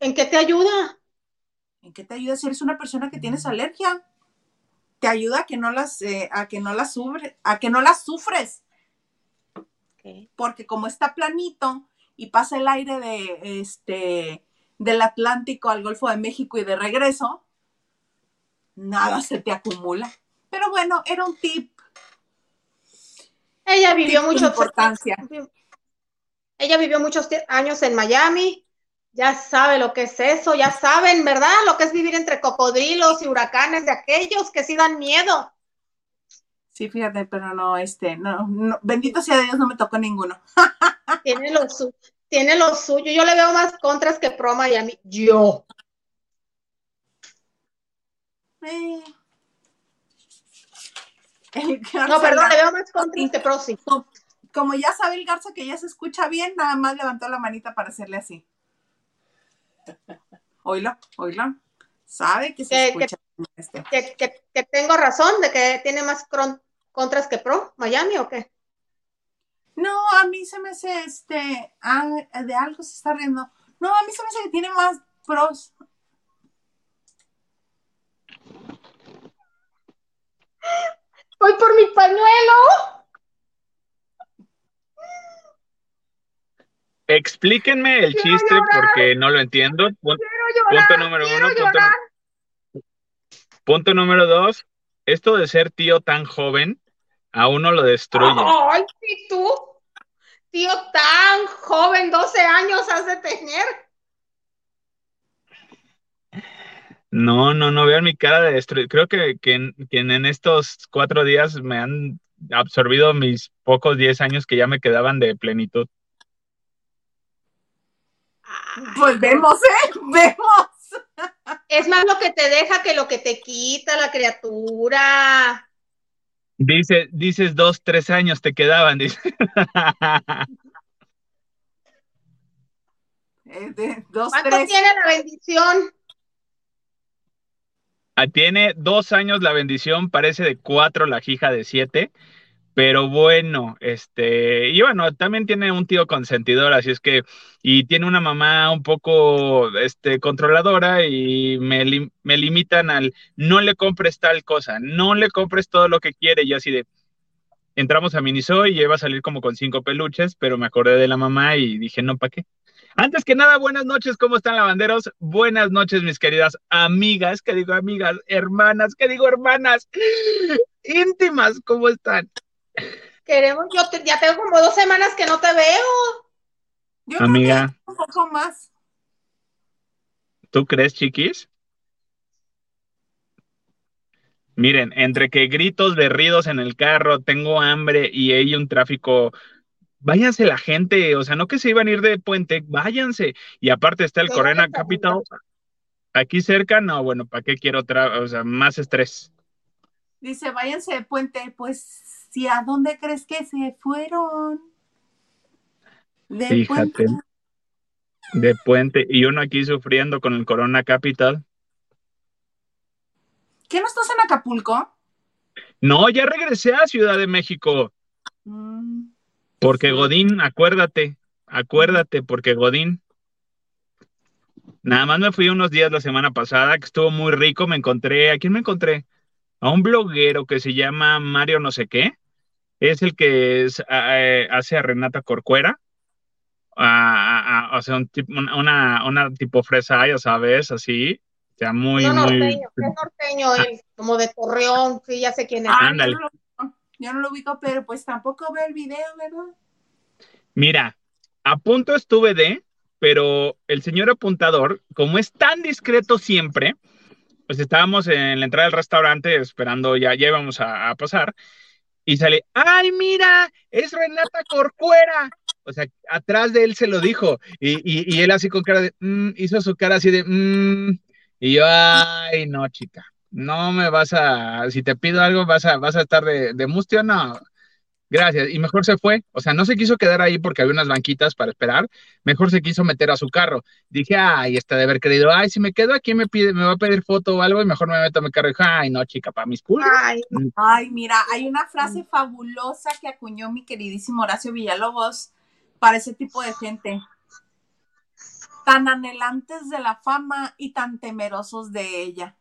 ¿En qué te ayuda? ¿En qué te ayuda si eres una persona que tienes alergia? Te ayuda a que no las, eh, a que no las sufres, a que no las sufres. Porque como está planito y pasa el aire de este del Atlántico al Golfo de México y de regreso, nada se te acumula. Pero bueno, era un tip. Ella vivió mucho importancia. Ella vivió muchos años en Miami, ya sabe lo que es eso, ya saben, ¿verdad? Lo que es vivir entre cocodrilos y huracanes de aquellos que sí dan miedo. Sí, fíjate, pero no, este, no, bendito sea Dios, no me tocó ninguno. tiene lo, tiene lo suyo. Yo le veo más contras que pro Miami. Yo. Eh. no, perdón, le veo más contras que pro, sí. Como ya sabe el Garza que ya se escucha bien, nada más levantó la manita para hacerle así. Oílo, oílo. Sabe que se escucha. Este. Que, tengo razón de que tiene más contras que pro Miami o qué? No, a mí se me hace este, ah, de algo se está riendo. No, a mí se me hace que tiene más pros. Voy por mi pañuelo. Explíquenme el chiste porque no lo entiendo. Punto, número uno. Punto, punto, número dos. Esto de ser tío tan joven a uno lo destruye. Ay, ¿y tú? Tío tan joven, 12 años has de tener. No, no, no vean mi cara de destruir. Creo que, que, en estos cuatro días me han absorbido mis pocos 10 años que ya me quedaban de plenitud. Pues vemos, ¿eh? Vemos. Es más lo que te deja que lo que te quita la criatura. Dice, dices dos, tres años te quedaban, dice. Eh, ¿Cuánto tiene la bendición? Ah, tiene dos años la bendición, parece de cuatro la hija de siete. Pero bueno, este, y bueno, también tiene un tío consentidor, así es que, y tiene una mamá un poco, este, controladora y me, me limitan al, no le compres tal cosa, no le compres todo lo que quiere, y así de, entramos a Miniso y iba a salir como con cinco peluches, pero me acordé de la mamá y dije, no, ¿para qué? Antes que nada, buenas noches, ¿cómo están lavanderos? Buenas noches, mis queridas amigas, que digo amigas, hermanas, que digo hermanas, íntimas, ¿cómo están? Queremos, yo ya tengo como dos semanas que no te veo. Amiga. un poco más. ¿Tú crees, chiquis? Miren, entre que gritos berridos en el carro, tengo hambre y hay un tráfico, váyanse la gente, o sea, no que se iban a ir de puente, váyanse. Y aparte está el Corona Capital, aquí cerca, no, bueno, ¿para qué quiero otra, o sea, más estrés? Dice, váyanse de puente, pues si a dónde crees que se fueron. De Fíjate. Puente. De puente. Y uno aquí sufriendo con el Corona Capital. ¿Qué no estás en Acapulco? No, ya regresé a Ciudad de México. Mm. Porque Godín, acuérdate, acuérdate, porque Godín. Nada más me fui unos días la semana pasada, que estuvo muy rico. Me encontré, ¿a quién me encontré? A un bloguero que se llama Mario no sé qué es el que eh, hace a Renata Corcuera. o sea, un una, una tipo fresa, ya sabes, así. O sea, muy, no, norteño, muy... es norteño él, como de Torreón, sí, ya sé quién es. Ah, yo, no lo, ubico, pero pues tampoco veo el video, ¿verdad? Mira, a punto estuve de, pero el señor apuntador, como es tan discreto siempre, pues estábamos en la entrada del restaurante esperando, ya, ya íbamos a pasar, y sale, ay, mira, es Renata Corcuera. O sea, atrás de él se lo dijo. Y, y, él así con cara de, mm", hizo su cara así de, mm", y yo, ay, no, chica, no me vas a, si te pido algo, vas a, vas a estar de, de mustio, no. Gracias. Y mejor se fue. O sea, no se quiso quedar ahí porque había unas banquitas para esperar. Mejor se quiso meter a su carro. Dije, ay, está de haber creído, ay, si me quedo aquí me pide, me va a pedir foto o algo y mejor me meto a mi carro. Y dije, ay, no, chica, para mis pulgas. Ay, mm. ay, mira, hay una frase fabulosa que acuñó mi queridísimo Horacio Villalobos para ese tipo de gente. tan anhelantes de la fama y tan temerosos de ella.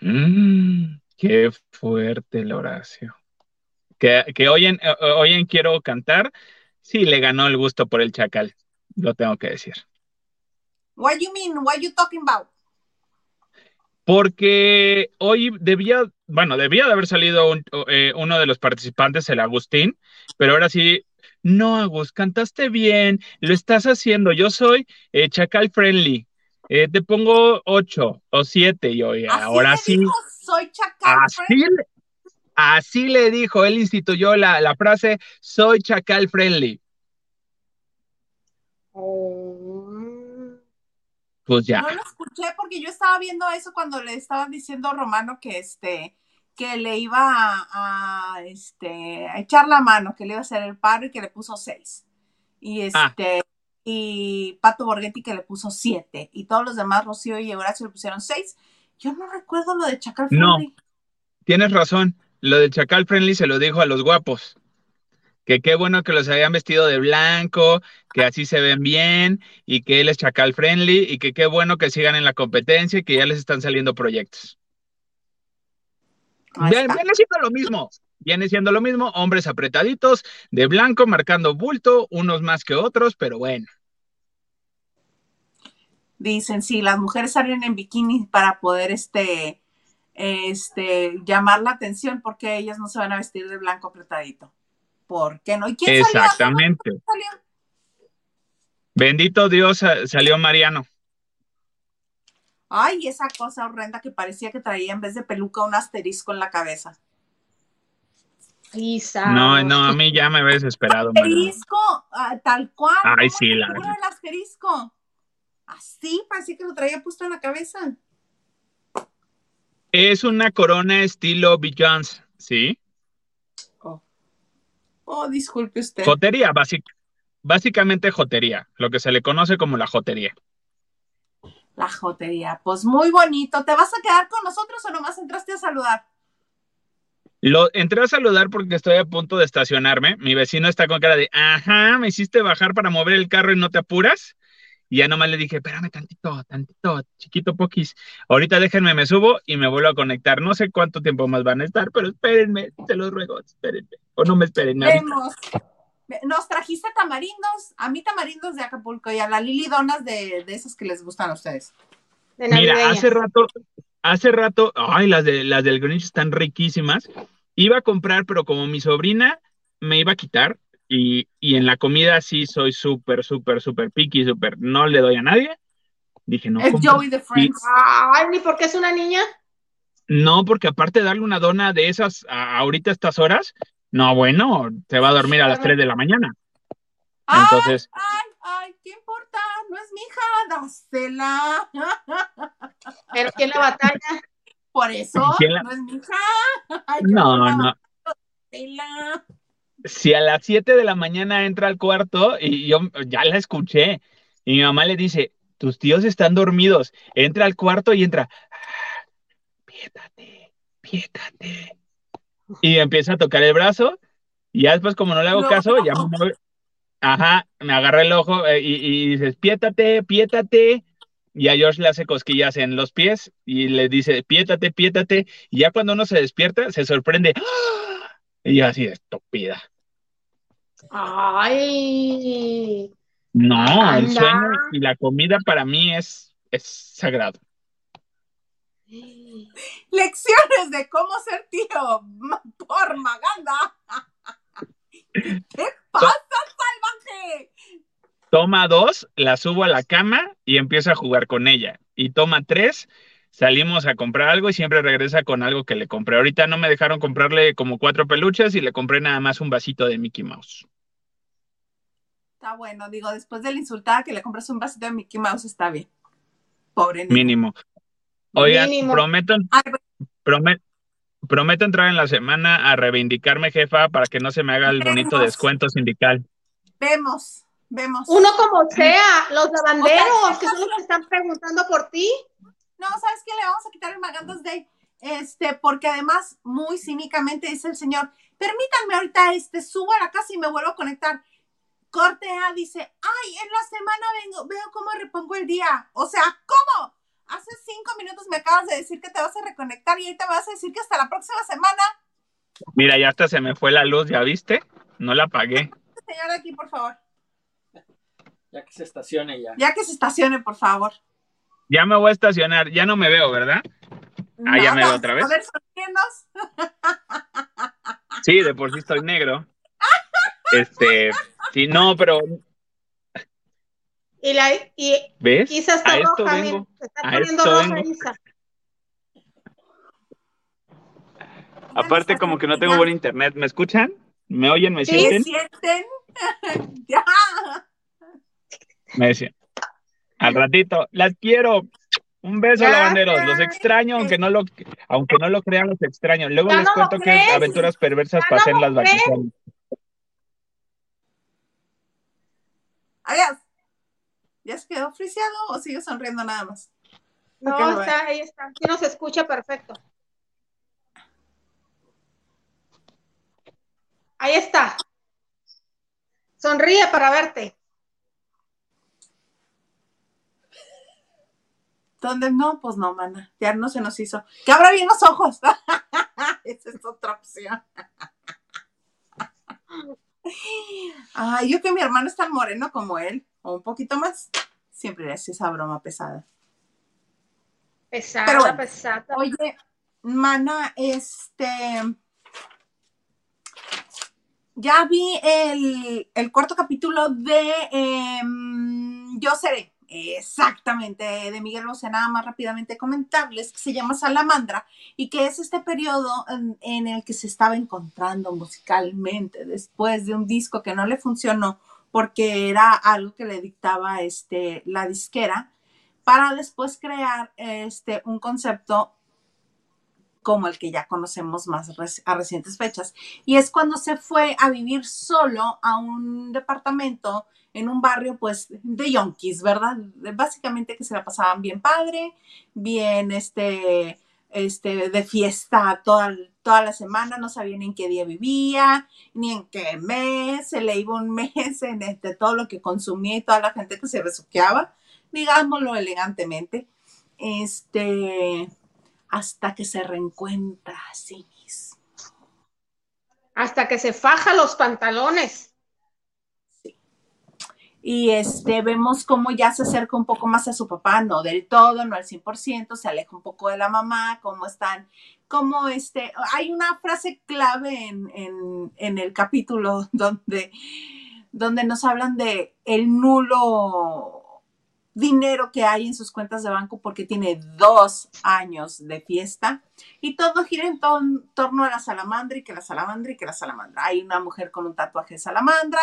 Mm, qué fuerte el Horacio. Que, que hoy, en, hoy en Quiero Cantar, sí le ganó el gusto por el chacal, lo tengo que decir. What you mean? What you talking about? Porque hoy debía, bueno, debía de haber salido eh, uno de los participantes, el Agustín, pero ahora sí, no, Agus, cantaste bien, lo estás haciendo, yo soy eh, Chacal Friendly, eh, te pongo ocho o siete y hoy, ahora sí. soy Chacal así, Friendly. Así le dijo, él instituyó la, la frase, soy Chacal Friendly. Oh. Pues ya. No lo escuché porque yo estaba viendo eso cuando le estaban diciendo a Romano que este que le iba a, este, echar la mano, que le iba a hacer el paro y que le puso seis. Y ah. este, y Pato Borghetti que le puso siete. Y todos los demás, Rocío y Horacio le pusieron seis. Yo no recuerdo lo de Chacal Friendly. No, tienes razón. Lo de Chacal Friendly se lo dijo a los guapos que qué bueno que los habían vestido de blanco, que así se ven bien y que él es chacal friendly y que qué bueno que sigan en la competencia y que ya les están saliendo proyectos. viene siendo lo mismo, viene siendo lo mismo, hombres apretaditos, de blanco, marcando bulto, unos más que otros, pero bueno. Dicen, sí, las mujeres salen en bikini para poder este, este, llamar la atención porque ellas no se van a vestir de blanco apretadito. ¿Por qué no? ¿Y quién Exactamente. Bendito Dios, salió Mariano. Ay, esa cosa horrenda que parecía que traía en vez de peluca un asterisco en la cabeza. No, no, a mí ya me ves desesperado. Asterisco, ah, tal cual. Ay, sí, la verdad. el asterisco. Así, parecía que lo traía puesto en la cabeza. Es una corona estilo Beyoncé, ¿sí? Oh, disculpe usted. Jotería, básicamente jotería, lo que se le conoce como la jotería. La jotería, pues muy bonito. ¿Te vas a quedar con nosotros o nomás entraste a saludar? Lo entré a saludar porque estoy a punto de estacionarme. Mi vecino está con cara de, ajá, me hiciste bajar para mover el carro y no te apuras. Y ya nomás le dije, espérame tantito, tantito, chiquito poquis. Ahorita déjenme, me subo y me vuelvo a conectar. No sé cuánto tiempo más van a estar, pero espérenme, te los ruego, espérenme. O no me esperen. Nos trajiste tamarindos, a mí tamarindos de Acapulco y a la Lili donas de, de esas que les gustan a ustedes. Mira, hace rato, hace rato, ay, las de las del Grinch están riquísimas. Iba a comprar, pero como mi sobrina me iba a quitar, y, en la comida sí soy súper, súper, súper picky, súper, no le doy a nadie. Dije, no. Es Joey the Friends. Ay, ¿ni por qué es una niña? No, porque aparte de darle una dona de esas ahorita a estas horas, no, bueno, se va a dormir a las 3 de la mañana. Entonces. Ay, ay, ¿qué importa? No es mi hija, dásela. Pero ¿quién la batalla? Por eso, no es mi hija. no, no si a las 7 de la mañana entra al cuarto y yo ya la escuché y mi mamá le dice, tus tíos están dormidos, entra al cuarto y entra, ah, piétate, piétate. Y empieza a tocar el brazo y ya después como no le hago caso, ya me ajá, me agarra el ojo eh, y, y dices, piétate, piétate. Y a George le hace cosquillas en los pies y le dice, piétate, piétate. Y ya cuando uno se despierta, se sorprende. ¡Ah! Y yo así, estúpida. Ay. No, el sueño y la comida para mí es, es sagrado. Lecciones de cómo ser tío por Maganda. ¿Qué pasa, salvaje? Toma dos, la subo a la cama y empiezo a jugar con ella. Y toma tres, salimos a comprar algo y siempre regresa con algo que le compré. Ahorita no me dejaron comprarle como cuatro peluches y le compré nada más un vasito de Mickey Mouse. Está bueno, digo, después de la insultada que le compras un vasito de Mickey Mouse, está bien. Pobre niño. Mínimo. Oigan, prometo, prometo entrar en la semana a reivindicarme, jefa, para que no se me haga el bonito descuento sindical. Vemos, vemos. Uno como sea, los lavanderos, que son los que están preguntando por ti. No, ¿sabes qué? Le vamos a quitar el Magandas Day, este, porque además, muy cínicamente dice el señor, permítanme ahorita, este, subo a la casa y me vuelvo a conectar Corte A dice, ay, en la semana vengo, veo cómo repongo el día. O sea, ¿cómo? Hace cinco minutos me acabas de decir que te vas a reconectar y ahorita me vas a decir que hasta la próxima semana. Mira, ya hasta se me fue la luz, ¿ya viste? No la apagué. Señor, aquí, por favor. Ya que se estacione ya. Ya que se estacione, por favor. Ya me voy a estacionar, ya no me veo, ¿verdad? Ah, ya me veo otra vez. A ver, sonríenos. Sí, de por sí estoy negro. Este, sí, no, pero Y la y ¿ves? Isa está A esto roja, vengo. mira, está a poniendo esto roja vengo. Isa. Aparte como que no tengo buen internet, ¿me escuchan? ¿Me oyen? ¿Me Sí, sienten? ¿Sienten? ya. Me decían. Al ratito, las quiero. Un beso, lavanderos. Los extraño, aunque no lo, aunque no lo crean, los extraño. Luego Ya les cuento qué crees. aventuras perversas Ya no pasé en las crees. vacaciones. Adiós. ¿Ya se quedó friseado o sigue sonriendo nada más? No, está, ahí está. Sí nos escucha perfecto. Ahí está. Sonríe para verte. ¿Dónde? No, pues no, mana. Ya no se nos hizo. Que abra bien los ojos. Esa es otra opción. Ay, yo que mi hermano es tan moreno como él, o un poquito más, siempre le hacía esa broma pesada. Pesada, Pero bueno. pesada. Oye, mana, este. Ya vi el, el cuarto capítulo de em, Yo Seré. Exactamente, de Miguel Bosé, nada más rápidamente comentarles que se llama Salamandra y que es este periodo en, en el que se estaba encontrando musicalmente después de un disco que no le funcionó porque era algo que le dictaba este, la disquera para después crear este, un concepto como el que ya conocemos más a recientes fechas. Y es cuando se fue a vivir solo a un departamento en un barrio, pues, de yonkis, ¿verdad? Básicamente que se la pasaban bien padre, bien, este, este, de fiesta toda, toda la semana, no sabían en qué día vivía, ni en qué mes, se le iba un mes en este, todo lo que consumía y toda la gente que se besuqueaba, digámoslo elegantemente, este, hasta que se reencuentra a sí mismo. Hasta que se faja los pantalones. Y este, vemos cómo ya se acerca un poco más a su papá, no del todo, no al 100%, se aleja un poco de la mamá, cómo están, cómo este, hay una frase clave en, en, en el capítulo donde, donde nos hablan de el nulo dinero que hay en sus cuentas de banco porque tiene dos años de fiesta y todo gira en torno a la salamandra y que la salamandra y que la salamandra. Hay una mujer con un tatuaje de salamandra,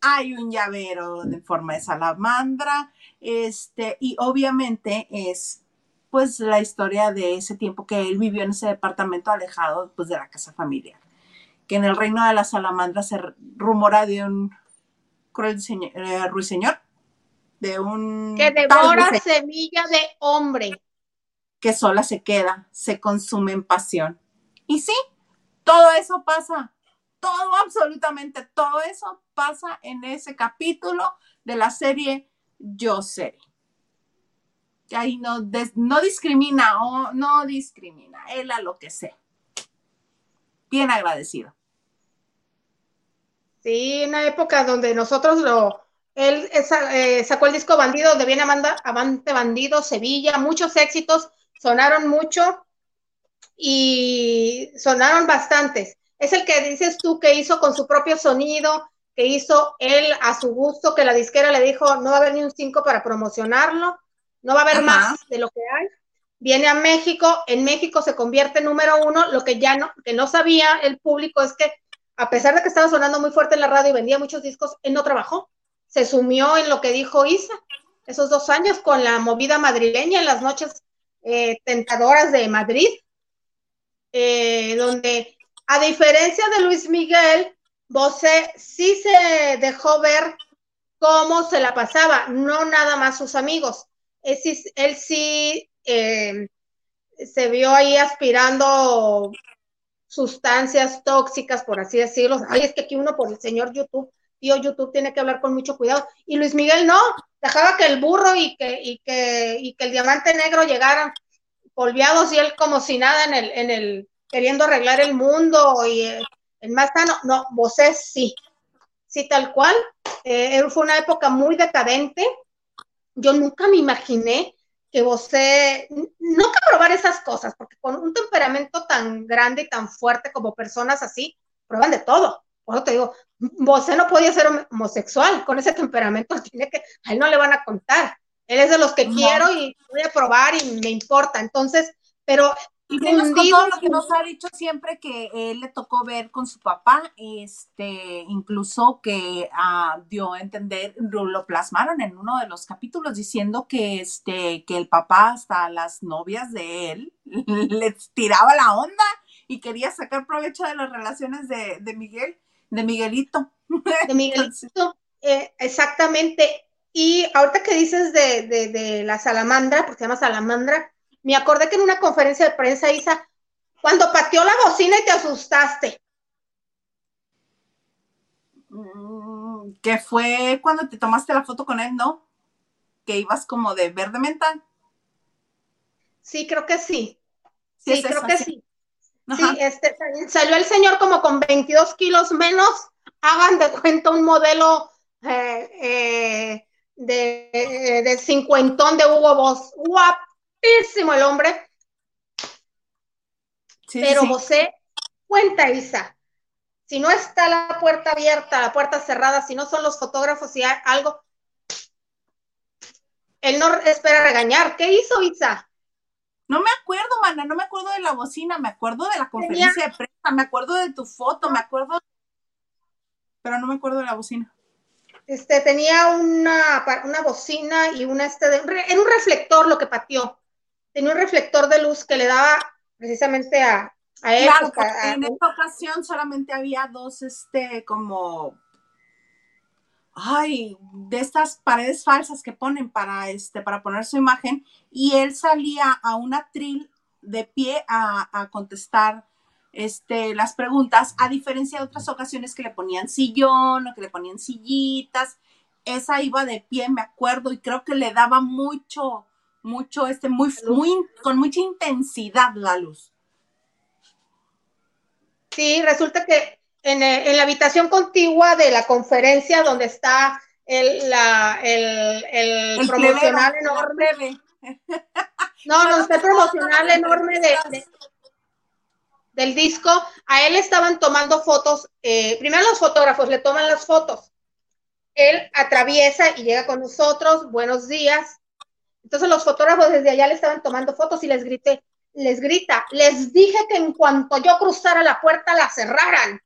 hay un llavero de forma de salamandra, este, y obviamente es pues la historia de ese tiempo que él vivió en ese departamento alejado pues de la casa familiar. Que en el reino de la salamandra se rumora de un cruel señor, eh, ruiseñor, de un Que devora semilla de hombre. que sola se queda, se consume en pasión. Y sí, todo eso pasa, todo, absolutamente todo eso pasa en ese capítulo de la serie Yo Seré. Que ahí no, des- no discrimina o no discrimina, él a lo que sea. Bien agradecido. Sí, una época donde nosotros lo. Él eh, sacó el disco Bandido de Bien Amanda, Avante Bandido, Sevilla, muchos éxitos, sonaron mucho y sonaron bastantes. Es el que dices tú que hizo con su propio sonido, que hizo él a su gusto, que la disquera le dijo no va a haber ni un 5 para promocionarlo, no va a haber Ajá. más de lo que hay. Viene a México, en México se convierte en número uno, lo que ya no, que no sabía el público es que a pesar de que estaba sonando muy fuerte en la radio y vendía muchos discos, él no trabajó. Se sumió en lo que dijo Isa, esos dos años con la movida madrileña en las noches eh, tentadoras de Madrid, eh, donde a diferencia de Luis Miguel, Bosé sí se dejó ver cómo se la pasaba, no nada más sus amigos. Él sí, él sí eh, se vio ahí aspirando sustancias tóxicas, por así decirlo. Ay, es que aquí uno por el señor YouTube tío YouTube tiene que hablar con mucho cuidado. Y Luis Miguel no, dejaba que el burro y que, y que, y que el diamante negro llegaran polviados y él como si nada en el, en el, queriendo arreglar el mundo y eh, el más sano. No, Bosé sí, sí, tal cual. Eh, fue una época muy decadente. Yo nunca me imaginé que Bosé, no que probar esas cosas, porque con un temperamento tan grande y tan fuerte como personas así, prueban de todo. Por eso te digo, Bosé no podía ser homosexual, con ese temperamento tiene que, a él no le van a contar. Él es de los que quiero y voy a probar y me importa. Entonces, pero y con todo lo que nos ha dicho siempre que él le tocó ver con su papá, este, incluso que uh, dio a entender, lo, plasmaron en uno de los capítulos diciendo que este, que el papá hasta las novias de él les tiraba la onda y quería sacar provecho de las relaciones de, de Miguel, de Miguelito. De Miguelito, eh, exactamente. Y ahorita que dices de, de, de la salamandra, porque se llama salamandra, me acordé que en una conferencia de prensa, Isa, cuando pateó la bocina y te asustaste. Mm, que fue cuando te tomaste la foto con él, ¿no? Que ibas como de verde mental. Sí, creo que sí. Sí, creo que sí. Sí, este, salió el señor como con 22 kilos menos. Hagan de cuenta un modelo eh, eh, de, de cincuentón de Hugo Boss. Guap, el hombre. Pero José, cuenta Isa, si no está la puerta abierta, la puerta cerrada, si no son los fotógrafos y hay algo, él no espera regañar. ¿Qué hizo Isa? No me acuerdo, mana, no me acuerdo de la bocina, me acuerdo de la conferencia de prensa, me acuerdo de tu foto, me acuerdo, pero no me acuerdo de la bocina. Este, tenía una, una bocina y una, este, en un reflector lo que pateó tenía un reflector de luz que le daba precisamente a, a. Claro, en esta ocasión solamente había dos, este, como, ay, de estas paredes falsas que ponen para, este, para poner su imagen, y él salía a un atril de pie a, a contestar este, las preguntas, a diferencia de otras ocasiones que le ponían sillón o que le ponían sillitas, esa iba de pie, me acuerdo, y creo que le daba mucho, mucho, este, muy, muy, con mucha intensidad la luz. Sí, resulta que en, eh, en la habitación contigua de la conferencia donde está el, la, el, el, promocional enorme. No, no, está el promocional enorme de, del disco. A él estaban tomando fotos. Eh, primero los fotógrafos le toman las fotos. Él atraviesa y llega con nosotros. Buenos días. Entonces los fotógrafos desde allá le estaban tomando fotos y les grité, les grita, les dije que en cuanto yo cruzara la puerta la cerraran.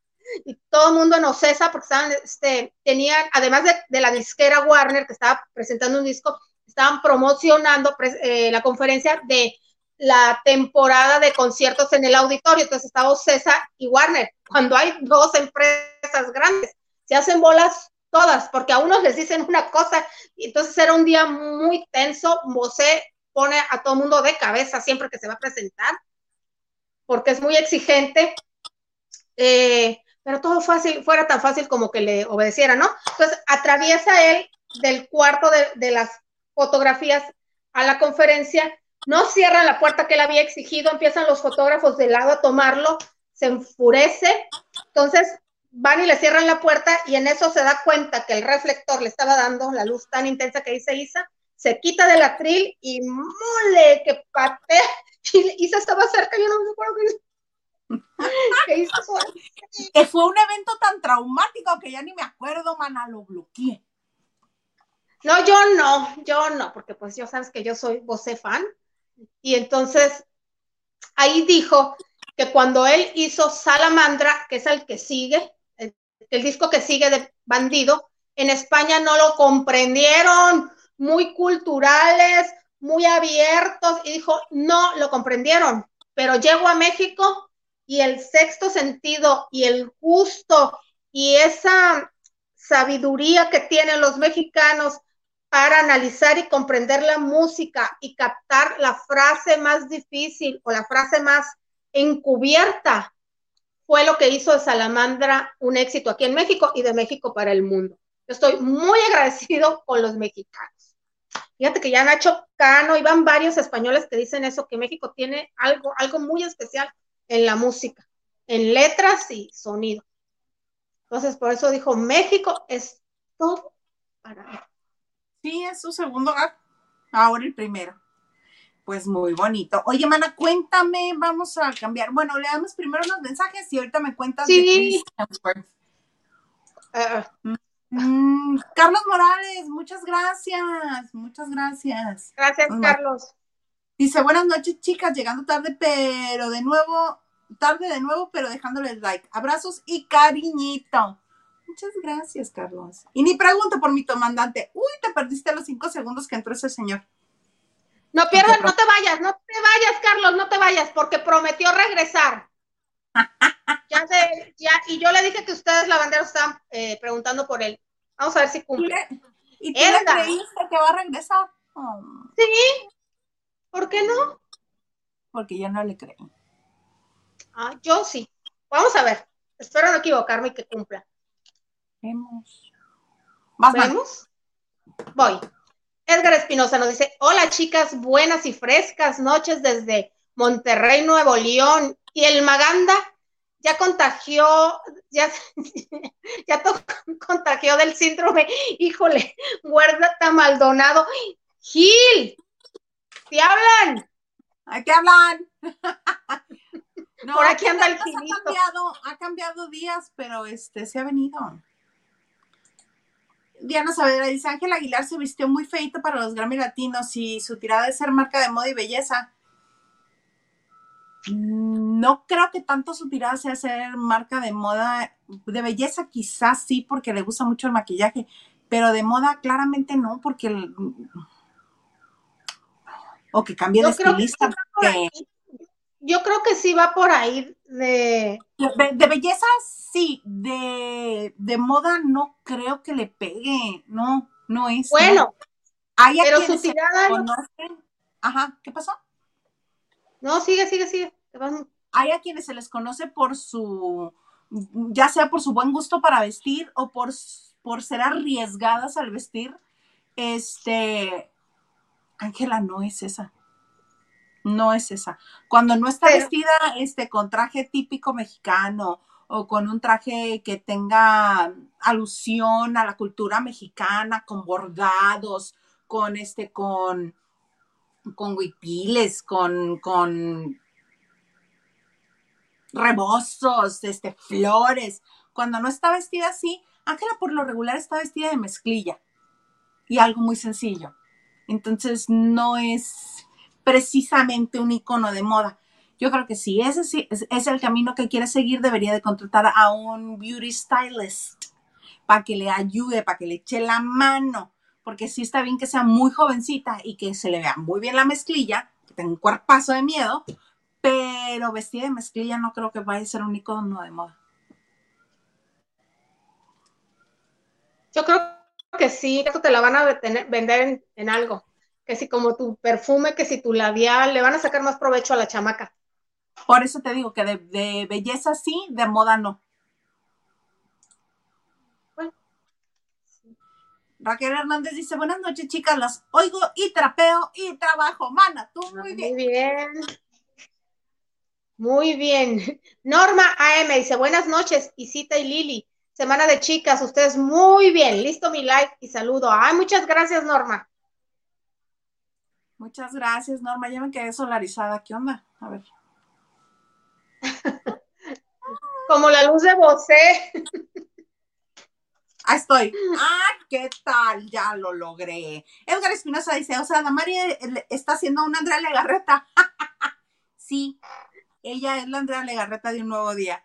Y todo el mundo nos cesa porque estaban, este, tenían, además de, la disquera Warner que estaba presentando un disco, estaban promocionando eh, la conferencia de la temporada de conciertos en el auditorio. Entonces estaba César y Warner. Cuando hay dos empresas grandes, se hacen bolas todas, porque a unos les dicen una cosa, entonces era un día muy tenso, Mosé pone a todo mundo de cabeza siempre que se va a presentar, porque es muy exigente, eh, pero todo fácil, fuera tan fácil como que le obedeciera, ¿no? Entonces atraviesa él del cuarto de, de las fotografías a la conferencia, no cierra la puerta que él había exigido, empiezan los fotógrafos de lado a tomarlo, se enfurece, entonces van y le cierran la puerta y en eso se da cuenta que el reflector le estaba dando la luz tan intensa que dice Isa, se quita del atril y mole, que patea. Y Isa estaba cerca, yo no me acuerdo hizo. que fue un evento tan traumático que ya ni me acuerdo, mana, lo bloqueé. No, yo no, yo no, porque pues yo sabes que yo soy voce fan. Y entonces ahí dijo que cuando él hizo Salamandra, que es el que sigue, el disco que sigue de Bandido, en España no lo comprendieron, muy culturales, muy abiertos, y dijo, no lo comprendieron, pero llego a México y el sexto sentido y el gusto y esa sabiduría que tienen los mexicanos para analizar y comprender la música y captar la frase más difícil o la frase más encubierta fue lo que hizo de Salamandra un éxito aquí en México y de México para el mundo. Yo estoy muy agradecido con los mexicanos. Fíjate que ya Nacho Cano y van varios españoles que dicen eso, que México tiene algo, algo muy especial en la música, en letras y sonido. Entonces, por eso dijo, México es todo para mí. Sí, es su segundo ahora el primero. Pues muy bonito. Oye, mana, cuéntame, vamos a cambiar. Bueno, le damos primero los mensajes y ahorita me cuentas sí. Uh, mm, Carlos Morales, muchas gracias, muchas gracias. Gracias, Carlos. Dice, buenas noches, chicas, llegando tarde, pero de nuevo, tarde de nuevo, pero dejándoles like. Abrazos y cariñito. Muchas gracias, Carlos. Y ni pregunto por mi comandante. Uy, te perdiste los cinco segundos que entró ese señor. No pierdas, no te vayas, no te vayas, Carlos, no te vayas, porque prometió regresar. ya sé, ya, y yo le dije que ustedes, la bandera, están eh, preguntando por él. Vamos a ver si cumple. ¿Y tú le creíste que va a regresar? Oh. Sí. ¿Por qué no? Porque yo no le creo. Ah, yo sí. Vamos a ver. Espero no equivocarme y que cumpla. Vemos. ¿Vemos? Voy. Edgar Espinosa nos dice, hola chicas, buenas y frescas noches desde Monterrey, Nuevo León. Y el Maganda ya contagió, ya, ya contagió del síndrome, híjole, Huerta Maldonado. Gil, ¿te hablan? ¿A qué hablan? Por aquí anda el Gilito. Ha cambiado, ha cambiado días, pero este se ha venido. Diana Saavedra dice, Ángel Aguilar se vistió muy feito para los Grammy Latinos y su tirada de ser marca de moda y belleza. No creo que tanto su tirada sea ser marca de moda, de belleza quizás sí, porque le gusta mucho el maquillaje, pero de moda claramente no, porque... El, o que cambie de estilista yo creo que sí va por ahí de... De, belleza sí, de, moda no creo que le pegue, no, no es. Bueno, hay pero su tirada... Ajá, ¿qué pasó? No, sigue, sigue, sigue. Hay a quienes se les conoce por su, ya sea por su buen gusto para vestir o por, por ser arriesgadas al vestir. Este, Ángela no es esa no es esa. Cuando no está vestida este, con traje típico mexicano o con un traje que tenga alusión a la cultura mexicana, con bordados, con este, con, con huipiles, con, con rebozos, este, flores. Cuando no está vestida así, Ángela por lo regular está vestida de mezclilla y algo muy sencillo. Entonces no es precisamente un icono de moda. Yo creo que si ese es, el camino que quiere seguir, debería de contratar a un beauty stylist para que le ayude, para que le eche la mano, porque sí está bien que sea muy jovencita y que se le vea muy bien la mezclilla, que tenga un cuerpazo de miedo, pero vestida de mezclilla no creo que vaya a ser un icono de moda. Yo creo que sí, esto te la van a vender en algo que si como tu perfume, que si tu labial, le van a sacar más provecho a la chamaca. Por eso te digo que de, belleza sí, de moda no. Raquel Hernández dice, buenas noches chicas, las oigo y trapeo y trabajo. Mana, tú muy bien. Muy bien. Muy bien. Norma AM dice, buenas noches, Isita y Lili. Semana de chicas, ustedes muy bien. Listo mi like y saludo. Ay, muchas gracias, Norma. Muchas gracias, Norma. Ya me quedé solarizada. ¿Qué onda? A ver. Como la luz de Bosé. Ahí estoy. Ah, ¿qué tal? Ya lo logré. Edgar Espinosa dice, o sea, Damari está haciendo una Andrea Legarreta. sí, ella es la Andrea Legarreta de un nuevo día.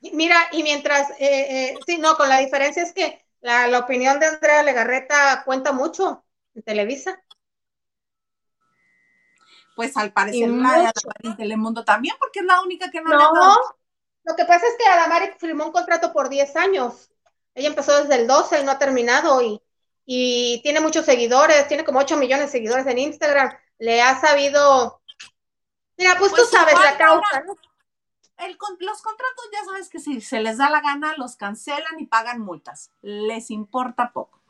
Mira, y mientras, eh, eh, sí, no, con la diferencia es que la, la opinión de Andrea Legarreta cuenta mucho en Televisa pues al parecer la de Telemundo también, porque es la única que no, no lo que pasa es que Adamari firmó un contrato por 10 años. Ella empezó desde el 12 y no ha terminado y, y tiene muchos seguidores, tiene como 8 millones de seguidores en Instagram. Le ha sabido... Mira, pues, tú pues sabes la causa, ¿no? El, los contratos ya sabes que si se les da la gana, los cancelan y pagan multas. Les importa poco.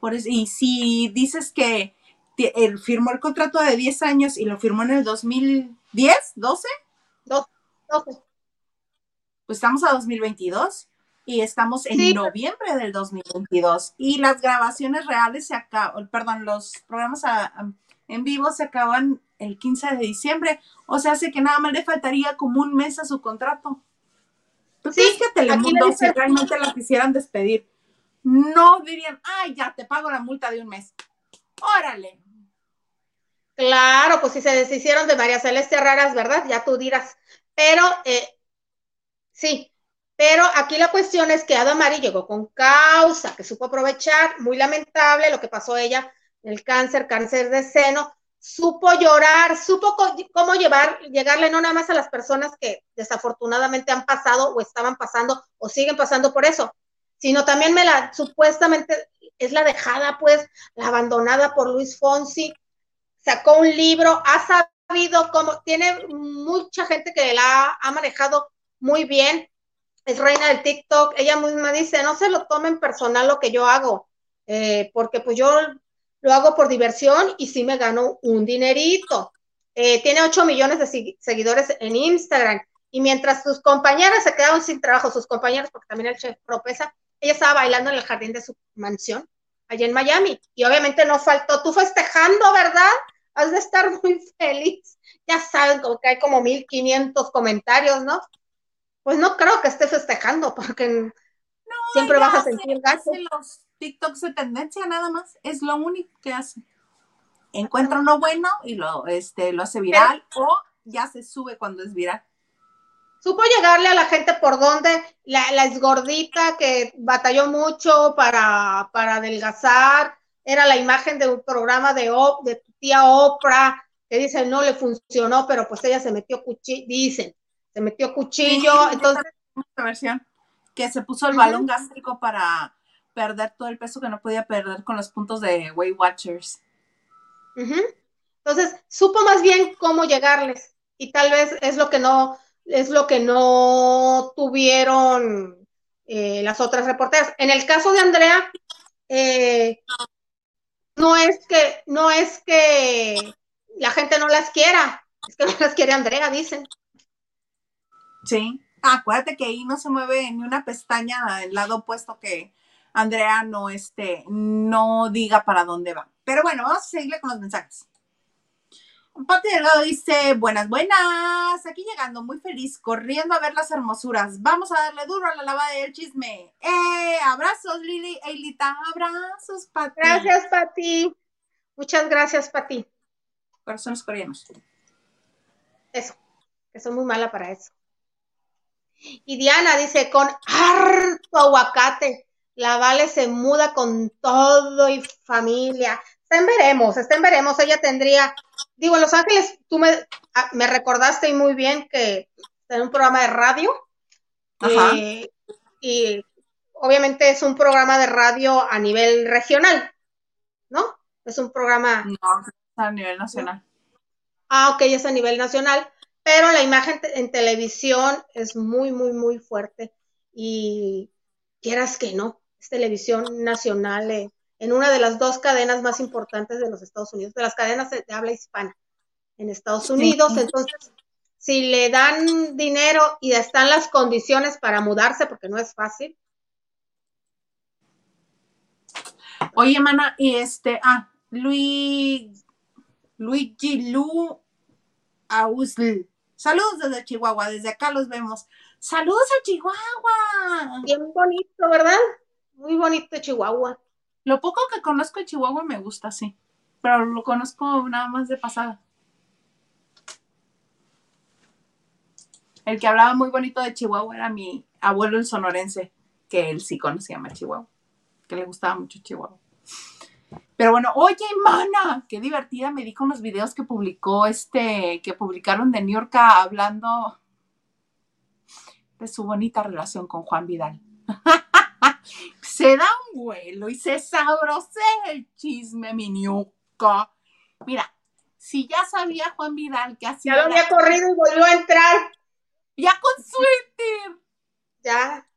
Por eso, y si dices que él firmó el contrato de 10 años y lo firmó en el 2010, 12, 12, pues estamos a 2022 y estamos en noviembre del 2022 y las grabaciones reales se acaban, perdón, los programas en vivo se acaban el 15 de diciembre, o sea, hace que nada más le faltaría como un mes a su contrato. ¿Tú crees que Telemundo, si realmente la quisieran despedir, no dirían, ay, ya te pago la multa de un mes? Órale. Claro, pues si se deshicieron de María Celeste Raras, ¿verdad? Ya tú dirás. Pero, eh, sí, pero aquí la cuestión es que Adamari llegó con causa, que supo aprovechar, muy lamentable lo que pasó ella, el cáncer, cáncer de seno, supo llorar, supo cómo llevar, llegarle no nada más a las personas que desafortunadamente han pasado o estaban pasando o siguen pasando por eso, sino también me la, supuestamente es la dejada, pues, la abandonada por Luis Fonsi, sacó un libro, ha sabido cómo, tiene mucha gente que la ha manejado muy bien, es reina del TikTok, ella misma dice, no se lo tomen personal lo que yo hago, eh, porque pues yo lo hago por diversión y sí me gano un dinerito. Eh, tiene 8 millones de seguidores en Instagram. Y mientras sus compañeras se quedaron sin trabajo, sus compañeros, porque también el chef propesa, ella estaba bailando en el jardín de su mansión, allá en Miami. Y obviamente no faltó, tú festejando, ¿verdad? Has de estar muy feliz. Ya saben como que hay como 1500 comentarios, ¿no? Pues no creo que esté festejando, porque siempre vas a sentir gasto. TikToks de tendencia nada más, es lo único que hace. Encuentra uno bueno y lo, este, lo hace viral o ya se sube cuando es viral. Supo llegarle a la gente por donde la, la esgordita que batalló mucho para, para adelgazar, era la imagen de un programa de, de tu tía Oprah, que dice no le funcionó, pero pues ella se metió cuchillo, dicen, se metió cuchillo, entonces... versión, que se puso el balón gástrico para perder todo el peso que no podía perder con los puntos de Weight Watchers. Entonces, supo más bien cómo llegarles y tal vez es lo que no, es lo que no tuvieron eh, las otras reporteras. En el caso de Andrea, eh, no es que, no es que la gente no las quiera, es que no las quiere Andrea, dicen. Sí, acuérdate que ahí no se mueve ni una pestaña del lado opuesto que Andrea no, este, no diga para dónde va. Pero bueno, vamos a seguirle con los mensajes. Pati Delgado dice, buenas, buenas, aquí llegando, muy feliz, corriendo a ver las hermosuras. Vamos a darle duro a la lavada del chisme. ¡Eh! Abrazos, Lili, Eilita, abrazos, Pati. Gracias, Pati. Muchas gracias, Pati. Corazones coreanos. Eso, que soy muy mala para eso. Y Diana dice, con harto aguacate la Vale se muda con todo y familia. Estén veremos, estén veremos. Ella tendría, digo, en Los Ángeles, tú me, ah, me recordaste muy bien que en un programa de radio. Ajá. Eh, y obviamente es un programa de radio a nivel regional, ¿no? Es un programa. No, a nivel nacional. Ah, ok, es a nivel nacional, pero la imagen en televisión es muy, muy, muy fuerte. Y quieras que no, es televisión nacional eh, en una de las dos cadenas más importantes de los Estados Unidos, de las cadenas de, habla hispana en Estados Unidos. Entonces, si le dan dinero y están las condiciones para mudarse, porque no es fácil. Oye, mana, y este, ah, Luis, Luigi Lu Ausl. Saludos desde Chihuahua, desde acá los vemos. Saludos a Chihuahua. Bien bonito, ¿verdad? Muy bonito Chihuahua. Lo poco que conozco de Chihuahua me gusta, sí. Pero lo conozco nada más de pasada. El que hablaba muy bonito de Chihuahua era mi abuelo el sonorense, que él sí conocía más Chihuahua, que le gustaba mucho Chihuahua. Pero bueno, oye, mana, qué divertida me dijo unos videos que publicó este, que publicaron de New York hablando de su bonita relación con Juan Vidal. se da un vuelo y se sabrosea el chisme, mi Mira, si ya sabía Juan Vidal que hacía. Ya lo había corrido y volvió a entrar. Ya con suéter. Ya,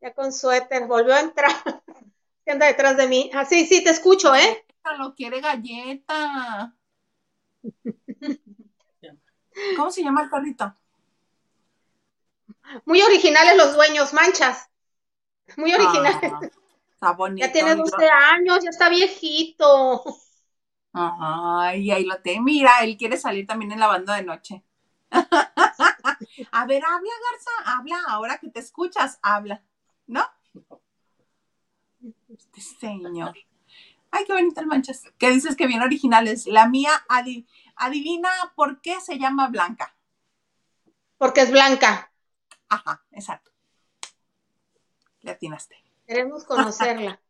ya con suéter. Volvió a entrar. ¿Qué anda detrás de mí? Ah, sí, sí, te escucho, ¿eh? Lo quiere galleta. ¿Cómo se llama el perrito? Muy originales los dueños, manchas. Muy originales. Ah, está bonito. ya tiene 12 años, ya está viejito. Ay, ahí lo te. Mira, él quiere salir también en la banda de noche. A ver, habla, Garza, habla. Ahora que te escuchas, habla. ¿No? Este señor. Ay, qué bonito el manchas. ¿Qué dices que bien originales? La mía, adivina por qué se llama Blanca. Porque es blanca. Ajá, exacto. Le atinaste. Queremos conocerla.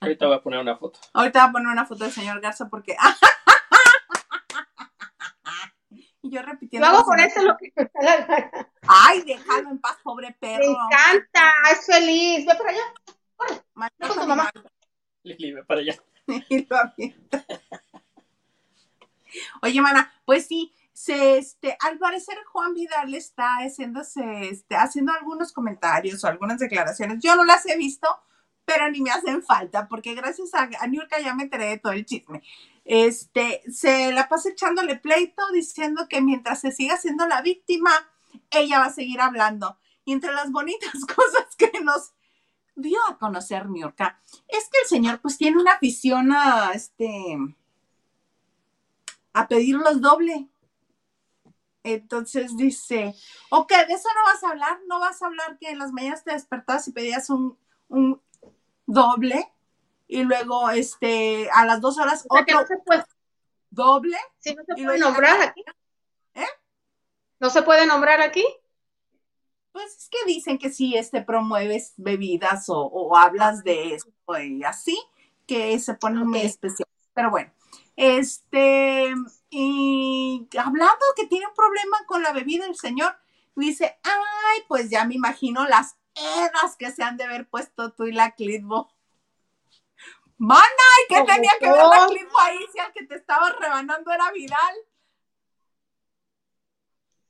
Ahorita voy a poner una foto. Ahorita voy a poner una foto del señor Garza porque. y yo repitiendo. Luego con eso lo que Ay, déjalo en paz, pobre perro. Me encanta, es feliz. Ve para allá. Corre. Con tu mamá. Lili, ve para allá. y lo avienta. Oye, mana, pues sí, se, este, al parecer Juan Vidal está haciéndose, este, haciendo algunos comentarios o algunas declaraciones. Yo no las he visto, pero ni me hacen falta, porque gracias a, a Niurka ya me enteré de todo el chisme. Este, se la pasa echándole pleito, diciendo que mientras se siga siendo la víctima, ella va a seguir hablando. Y entre las bonitas cosas que nos dio a conocer Niurka, es que el señor pues tiene una afición a, este, a pedirlos doble. Entonces dice, ok, de eso no vas a hablar, no vas a hablar que en las mañanas te despertabas y pedías un, un doble y luego este a las dos horas o otro no se puede. doble. Sí, no se puede nombrar aquí. ¿Eh? ¿No se puede nombrar aquí? Pues es que dicen que si este promueves bebidas o, o hablas de eso y así, que se pone okay. muy especial. Pero bueno, este, y hablando que tiene un problema con la bebida el señor, dice, ay, pues ya me imagino las eras que se han de haber puesto tú y la Clitbo. Mana, ¿y qué tenía que ver la Clitbo ahí si al que te estaba rebanando era Vidal?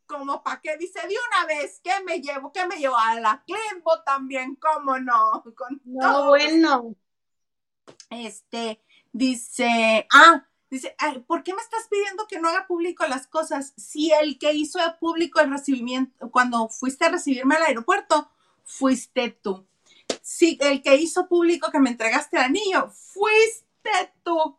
Como para qué dice de una vez, ¿qué me llevo? ¿Qué me llevo? A la Clitbo también, ¿cómo no? Con no, bueno. Este, dice, ah, Dice, ¿por qué me estás pidiendo que no haga público las cosas? Si el que hizo público el recibimiento, cuando fuiste a recibirme al aeropuerto, fuiste tú. Si el que hizo público que me entregaste el anillo, fuiste tú.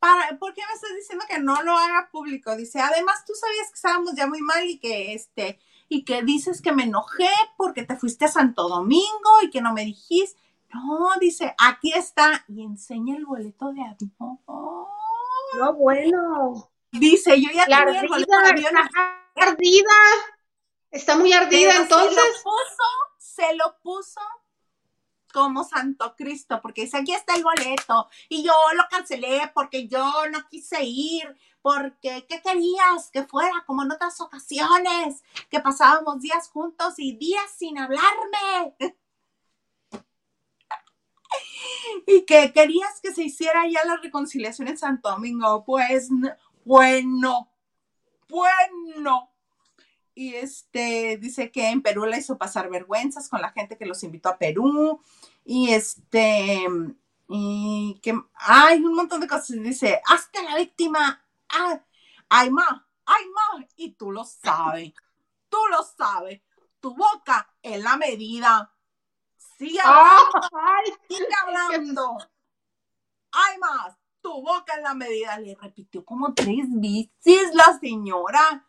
Para, ¿Por qué me estás diciendo que no lo haga público? Dice, además tú sabías que estábamos ya muy mal y que este, y que dices que me enojé porque te fuiste a Santo Domingo y que no me dijiste. No, dice, aquí está y enseña el boleto de avión. No, bueno. Dice, yo ya la tenía ardida, el de avión. Ardida. Está muy ardida, Pero entonces. Se lo puso, se lo puso como Santo Cristo, porque dice, aquí está el boleto. Y yo lo cancelé porque yo no quise ir, porque ¿qué querías? Que fuera como en otras ocasiones, que pasábamos días juntos y días sin hablarme. Y que querías que se hiciera ya la reconciliación en Santo Domingo. Pues bueno, bueno. Y este dice que en Perú le hizo pasar vergüenzas con la gente que los invitó a Perú. Y este, y que hay un montón de cosas. Dice, hasta la víctima. Ah, ay, ma, ay, ma. Y tú lo sabes, tú lo sabes. Tu boca es la medida. Sigue hablando, Ay, sigue hablando. Hay más. Tu boca en la medida. Le repitió como tres veces la señora.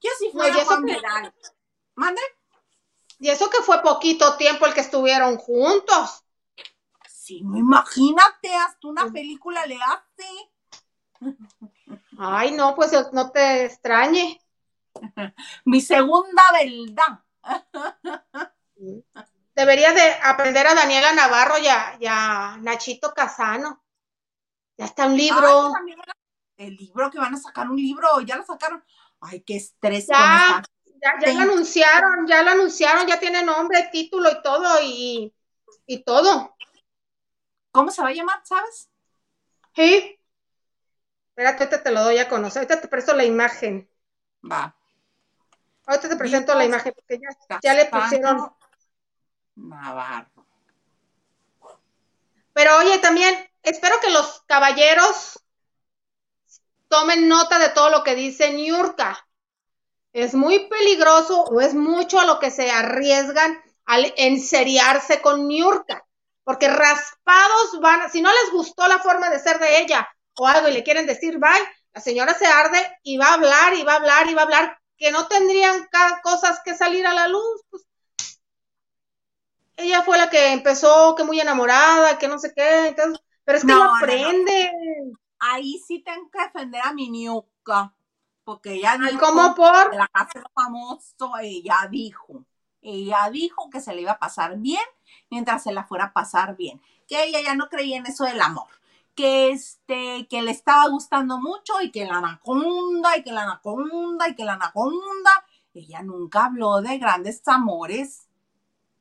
Yo si fuera No, y eso Juan que- Vidal. ¿Mande? Y eso que fue poquito tiempo el que estuvieron juntos. Sí, no, imagínate, hasta una película le hace. Ay, no, pues no te extrañe. Mi segunda verdad. Debería de aprender a Daniela Navarro y a, y a Nachito Casano. Ya está un libro. Ay, el libro que van a sacar un libro, ya lo sacaron. Ay, qué estrés Ya. Ya, ya lo anunciaron, ya lo anunciaron, ya tiene nombre, título y todo, y, y todo. ¿Cómo se va a llamar, sabes? ¿Sí? Espérate, ahorita te lo doy a conocer, ahorita te presto la imagen. Va. Ahorita te presento la imagen porque ya, ya le pusieron. Navarro. Pero oye, también espero que los caballeros tomen nota de todo lo que dice Niurka. Es muy peligroso o es mucho a lo que se arriesgan al enseriarse con Niurka. Porque raspados van, si no les gustó la forma de ser de ella o algo y le quieren decir bye, la señora se arde y va a hablar y va a hablar y va a hablar que no tendrían cosas que salir a la luz. Pues. Ella fue la que empezó, que muy enamorada, que no sé qué, entonces, pero es que no, aprende. Ahí sí tengo que defender a mi niuca, porque ella dijo, ¿cómo por? La casa famoso, ella dijo, ella dijo que se le iba a pasar bien mientras se la fuera a pasar bien, que ella ya no creía en eso del amor que este, que le estaba gustando mucho y que la anaconda y que la anaconda y que la anaconda. Ella nunca habló de grandes amores.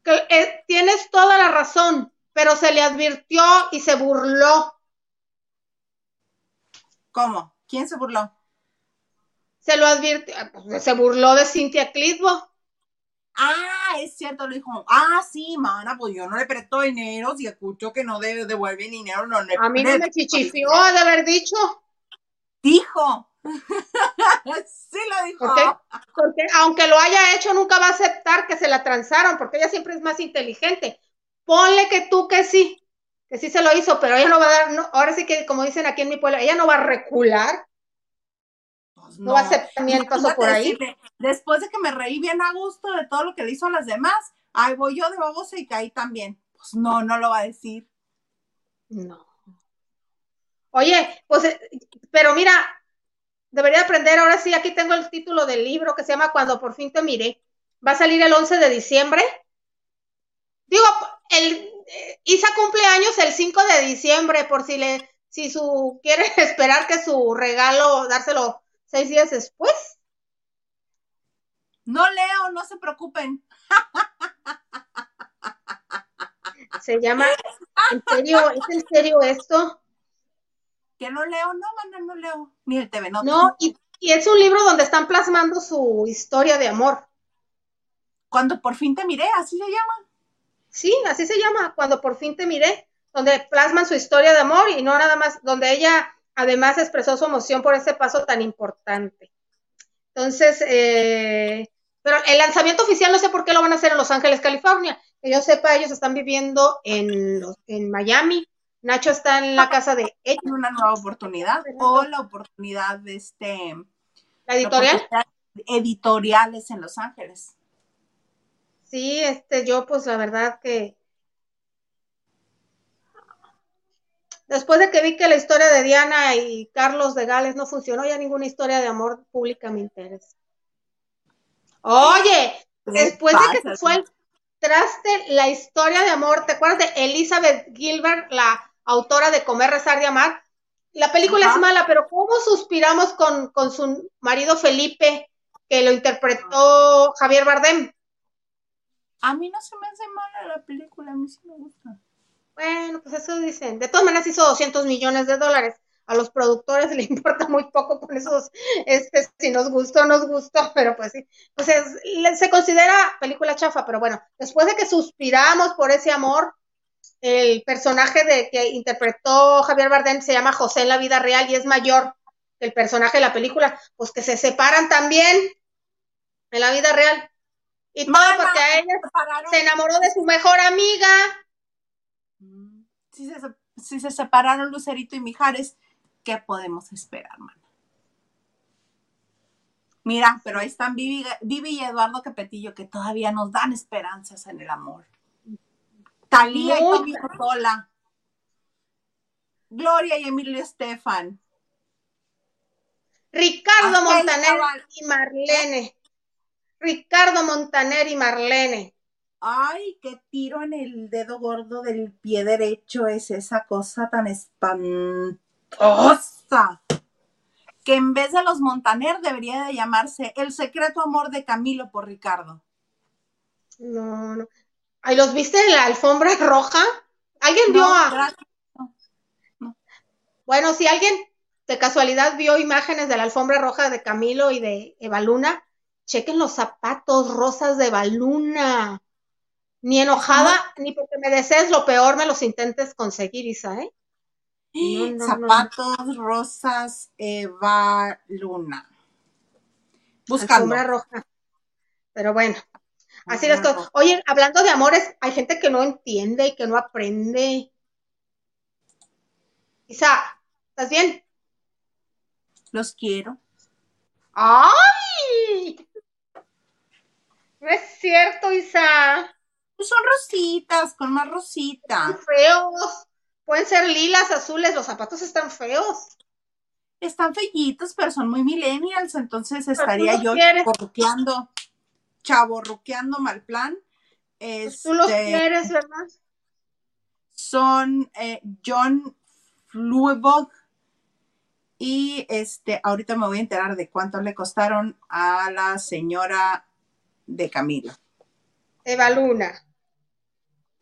Que, eh, tienes toda la razón, pero se le advirtió y se burló. ¿Cómo? ¿Quién se burló? Se lo advirtió, pues, se burló de Cintia Clitbo. Ah, es cierto, lo dijo. Ah, sí, mana, pues yo no le presto dinero. Si escucho que no devuelve dinero, no le A mí no me chichifió de haber dicho. Dijo. sí lo dijo. Porque, aunque lo haya hecho, nunca va a aceptar que se la transaron, porque ella siempre es más inteligente. Ponle que tú que sí, que sí se lo hizo, pero ella no va a dar, no, ahora sí que, como dicen aquí en mi pueblo, ella no va a recular no, aceptamiento por ahí. después de que me reí bien a gusto de todo lo que le hizo a las demás, ahí voy yo de babosa y caí también. Pues no, no lo va a decir. No. Oye, pues, eh, pero mira, debería aprender, ahora sí, aquí tengo el título del libro que se llama Cuando por fin te miré. Va a salir el 11 de diciembre. Digo, el eh, Isa cumpleaños el 5 de diciembre, por si le, si su quiere esperar que su regalo, dárselo seis días después. No leo, no se preocupen. Se llama, ¿en serio? ¿Es en serio esto? Que no leo, no, manda, no leo. Ni el TV no. No, y, y, es un libro donde están plasmando su historia de amor. Cuando por fin te miré, así se llama. Sí, así se llama, cuando por fin te miré, donde plasman su historia de amor y no nada más, donde ella además expresó su emoción por ese paso tan importante. Entonces, eh, pero el lanzamiento oficial no sé por qué lo van a hacer en Los Ángeles, California. Que yo sepa, ellos están viviendo en, en Miami. Nacho está en la casa de ellos. Una nueva oportunidad o la oportunidad de este... ¿La editorial? editoriales en Los Ángeles. Sí, este, yo pues la verdad que Después de que vi que la historia de Diana y Carlos de Gales no funcionó, ya ninguna historia de amor pública me interesa. Oye, después de que fue el traste la historia de amor, ¿te acuerdas de Elizabeth Gilbert, la autora de Comer, Rezar y Amar? La película es mala, pero ¿cómo suspiramos con, con su marido Felipe, que lo interpretó Javier Bardem? A mí no se me hace mala la película, a mí sí me gusta. Bueno, pues eso dicen. De todas maneras hizo 200 millones de dólares. A los productores le importa muy poco con esos, este, si nos gustó, nos gustó, pero pues sí. Pues se considera película chafa, pero bueno, después de que suspiramos por ese amor, el personaje de que interpretó Javier Bardem se llama José en la vida real y es mayor que el personaje de la película, pues que se separan también en la vida real. Y todo porque a ella se enamoró de su mejor amiga si se, separaron Lucerito y Mijares, ¿qué podemos esperar, mana? Mira, pero ahí están Vivi, y Eduardo Capetillo que todavía nos dan esperanzas en el amor. Talía y Tommy Sola. Gloria y Emilio Estefan. Ricardo Montaner y Marlene. Ricardo Montaner y Marlene. Ay, qué tiro en el dedo gordo del pie derecho es esa cosa tan espantosa. Que en vez de los Montaner debería de llamarse El secreto amor de Camilo por Ricardo. No, no. Ay, ¿los viste en la alfombra roja? ¿Alguien vio a.? Bueno, si alguien de casualidad vio imágenes de la alfombra roja de Camilo y de Eva Luna, chequen los zapatos rosas de baluna. Ni enojada, ni porque me desees lo peor me los intentes conseguir, Isa, ¿eh? No, no, Zapatos rosas Eva Luna. Buscando. roja. Pero bueno, así las cosas. Oye, hablando de amores, hay gente que no entiende y que no aprende. Isa, ¿estás bien? Los quiero. ¡Ay! No es cierto, Isa. Pues son rositas, con más rositas. feos. Pueden ser lilas, azules, los zapatos están feos. Están fellitos, pero son muy millennials, entonces estaría yo ruqueando, chavo, ruqueando mal plan. Pues tú los este, quieres, ¿verdad? Son eh, John Fluebog y este, ahorita me voy a enterar de cuánto le costaron a la señora de Camilo. Eva Luna.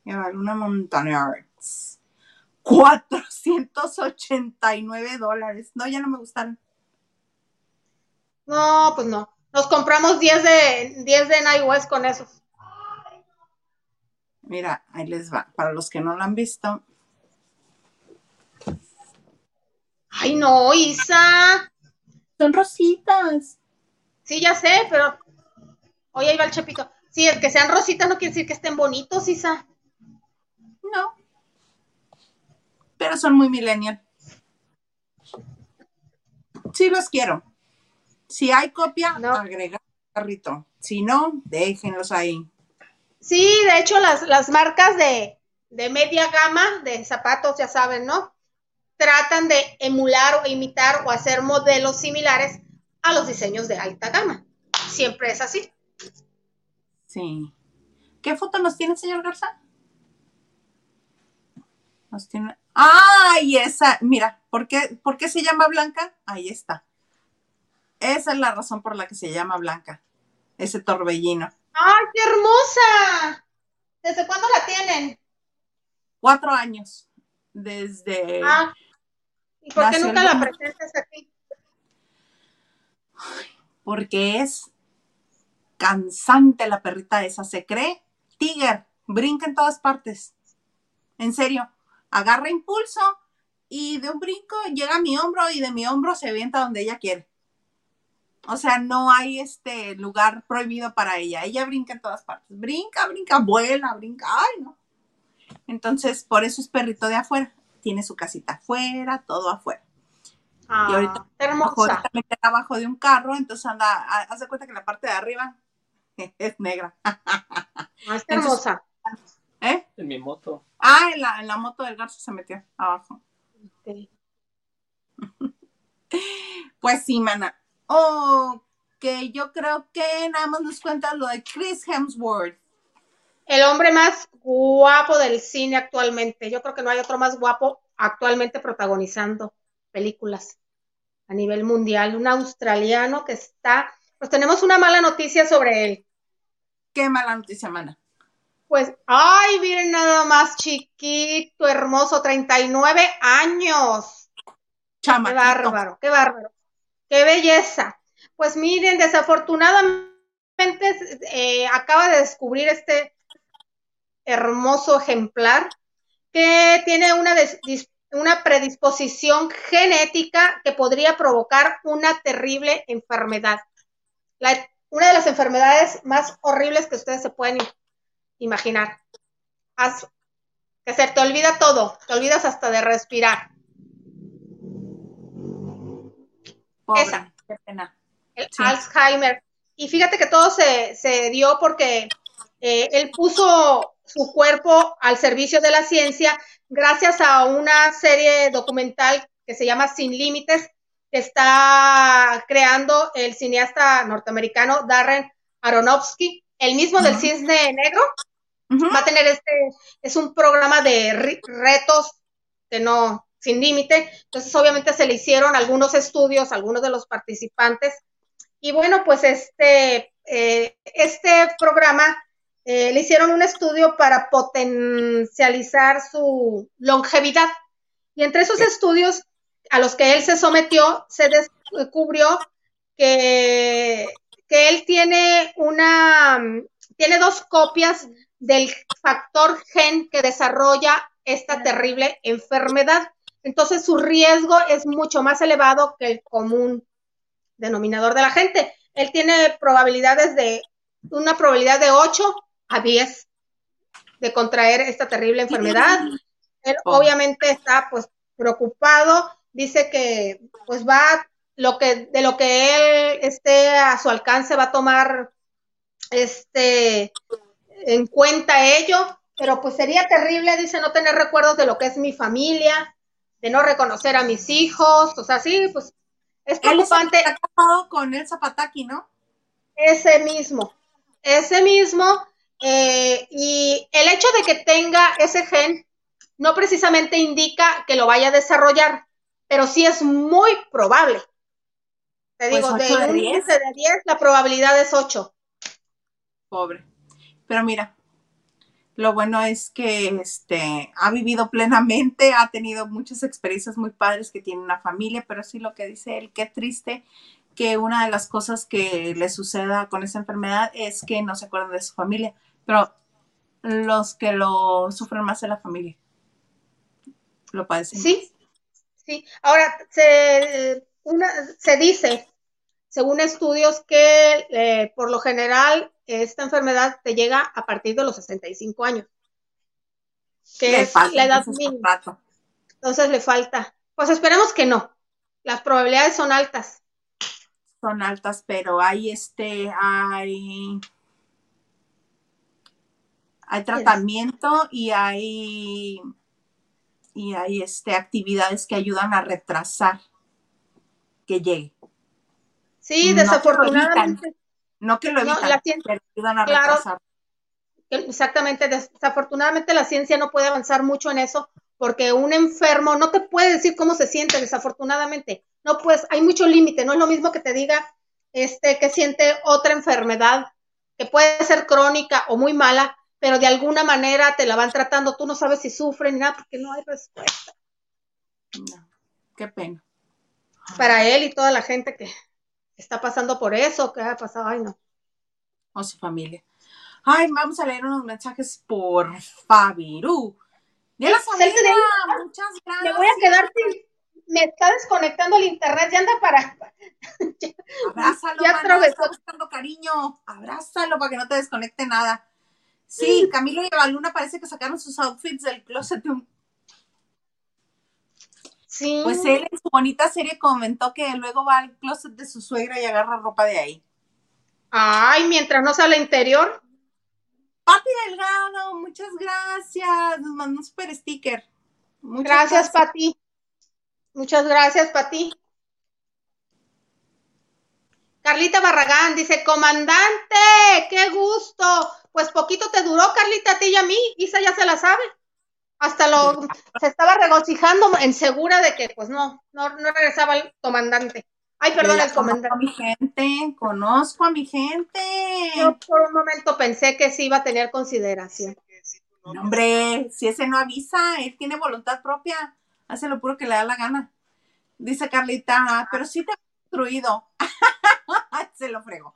Eva Luna Montañards. 489 dólares. No, ya no me gustaron. No, pues no. Nos compramos 10 de 10 de Night West con esos. Mira, ahí les va. Para los que no lo han visto. Ay, no, Isa. Son rositas. Sí, ya sé, pero. Oye, ahí va el chepito. Sí, el que sean rositas no quiere decir que estén bonitos, Isa. No pero son muy millennial. Sí los quiero. Si hay copia, no. agrega carrito. Si no, déjenlos ahí. Sí, de hecho las, marcas de, de media gama de zapatos, ya saben, ¿no? Tratan de emular o imitar o hacer modelos similares a los diseños de alta gama. Siempre es así. Sí. ¿Qué foto nos tiene, señor Garza? Nos tiene. ¡Ay, esa! Mira, ¿por qué, ¿por qué se llama Blanca? Ahí está. Esa es la razón por la que se llama Blanca. Ese torbellino. ¡Ay, qué hermosa! ¿Desde cuándo la tienen? Cuatro años. Desde. Ah. ¿Y por qué nunca la presentas aquí? Porque es cansante la perrita esa. Se cree tiger. Brinca en todas partes. En serio agarra impulso y de un brinco llega a mi hombro y de mi hombro se avienta donde ella quiere. O sea, no hay este lugar prohibido para ella. Ella brinca en todas partes. Brinca, brinca, vuela, brinca. Ay, no. Entonces, por eso es perrito de afuera. Tiene su casita afuera, todo afuera. Ah, y ahorita, hermosa. abajo de un carro, entonces anda, hace cuenta que la parte de arriba es negra. Ah, está hermosa. ¿Eh? En mi moto. Ah, en la, en la moto del garzo se metió abajo. pues sí, mana. Oh, que yo creo que nada más nos cuenta lo de Chris Hemsworth. El hombre más guapo del cine actualmente. Yo creo que no hay otro más guapo actualmente protagonizando películas a nivel mundial. Un australiano que está. Pues tenemos una mala noticia sobre él. ¿Qué mala noticia, mana? Pues, ay, miren nada más chiquito, hermoso, 39 años. Chama. Qué bárbaro, qué bárbaro. Qué belleza. Pues miren, desafortunadamente eh, acaba de descubrir este hermoso ejemplar que tiene una, una predisposición genética que podría provocar una terrible enfermedad. una de las enfermedades más horribles que ustedes se pueden imaginar. Haz, que se te olvida todo, te olvidas hasta de respirar. Esa. El Alzheimer. Y fíjate que todo se, dio porque eh, él puso su cuerpo al servicio de la ciencia gracias a una serie documental que se llama Sin Límites, que está creando el cineasta norteamericano Darren Aronofsky, el mismo del cisne negro, va a tener este, es un programa de retos que no, sin límite. Entonces, obviamente se le hicieron algunos estudios, algunos de los participantes. Y bueno, pues este, eh, este programa eh, le hicieron un estudio para potencializar su longevidad. Y entre esos estudios a los que él se sometió, se descubrió que que él tiene una, tiene dos copias del factor gen que desarrolla esta terrible enfermedad. Entonces su riesgo es mucho más elevado que el común denominador de la gente. Él tiene probabilidades de, una probabilidad de 8 a 10 de contraer esta terrible enfermedad. Él oh. obviamente está pues preocupado, dice que pues va lo que de lo que él esté a su alcance va a tomar este en cuenta ello, pero pues sería terrible, dice, no tener recuerdos de lo que es mi familia, de no reconocer a mis hijos, o sea, sí, pues es preocupante. Él con el Zapataki, ¿no? Ese mismo, ese mismo, eh, y el hecho de que tenga ese gen no precisamente indica que lo vaya a desarrollar, pero sí es muy probable. Te pues digo, de, un 10 de 10, la probabilidad es 8. Pobre. Pero mira, lo bueno es que este, ha vivido plenamente, ha tenido muchas experiencias muy padres, que tiene una familia, pero sí lo que dice él, qué triste que una de las cosas que le suceda con esa enfermedad es que no se acuerdan de su familia, pero los que lo sufren más es la familia. Lo padecen. Sí, sí. Ahora, se, una, se dice, según estudios, que eh, por lo general esta enfermedad te llega a partir de los 65 años, que es la edad mínima. Entonces le falta. Pues esperemos que no. Las probabilidades son altas. Son altas, pero hay este, hay, hay tratamiento y hay y hay este actividades que ayudan a retrasar que llegue. Sí, desafortunadamente. No que lo evitan, la ciencia, ayudan a retrasar. Exactamente, desafortunadamente la ciencia no puede avanzar mucho en eso porque un enfermo no te puede decir cómo se siente, desafortunadamente. No pues hay mucho límite, no es lo mismo que te diga este que siente otra enfermedad que puede ser crónica o muy mala, pero de alguna manera te la van tratando, tú no sabes si sufre ni nada porque no hay respuesta. No, qué pena. Para él y toda la gente que, está pasando por eso, ¿qué ha pasado? Ay, no. O su familia. Ay, vamos a leer unos mensajes por Fabiru. Ya la muchas gracias. Me voy a quedar sin, me está desconectando el internet, ya anda para. Abrázalo, ya buscando cariño. Abrázalo para que no te desconecte nada. Sí, Camilo y Luna parece que sacaron sus outfits del closet de un pues él en su bonita serie comentó que luego va al closet de su suegra y agarra ropa de ahí. Ay, mientras no sale interior. Pati Delgado, muchas gracias. Nos mandó un super sticker. Muchas gracias, Pati. Muchas gracias, Pati. Carlita Barragán dice, comandante, qué gusto. Pues poquito te duró, Carlita, a ti y a mí. Isa ya se la sabe hasta lo se estaba regocijando en segura de que pues no, no, no regresaba el comandante. Ay, perdón, el comandante. Conozco a mi gente, conozco a mi gente. Yo por un momento pensé que sí iba a tener consideración. hombre, si ese no avisa, él tiene voluntad propia, hace lo puro que le da la gana. Dice Carlita, pero sí te ha destruido. Se lo frego.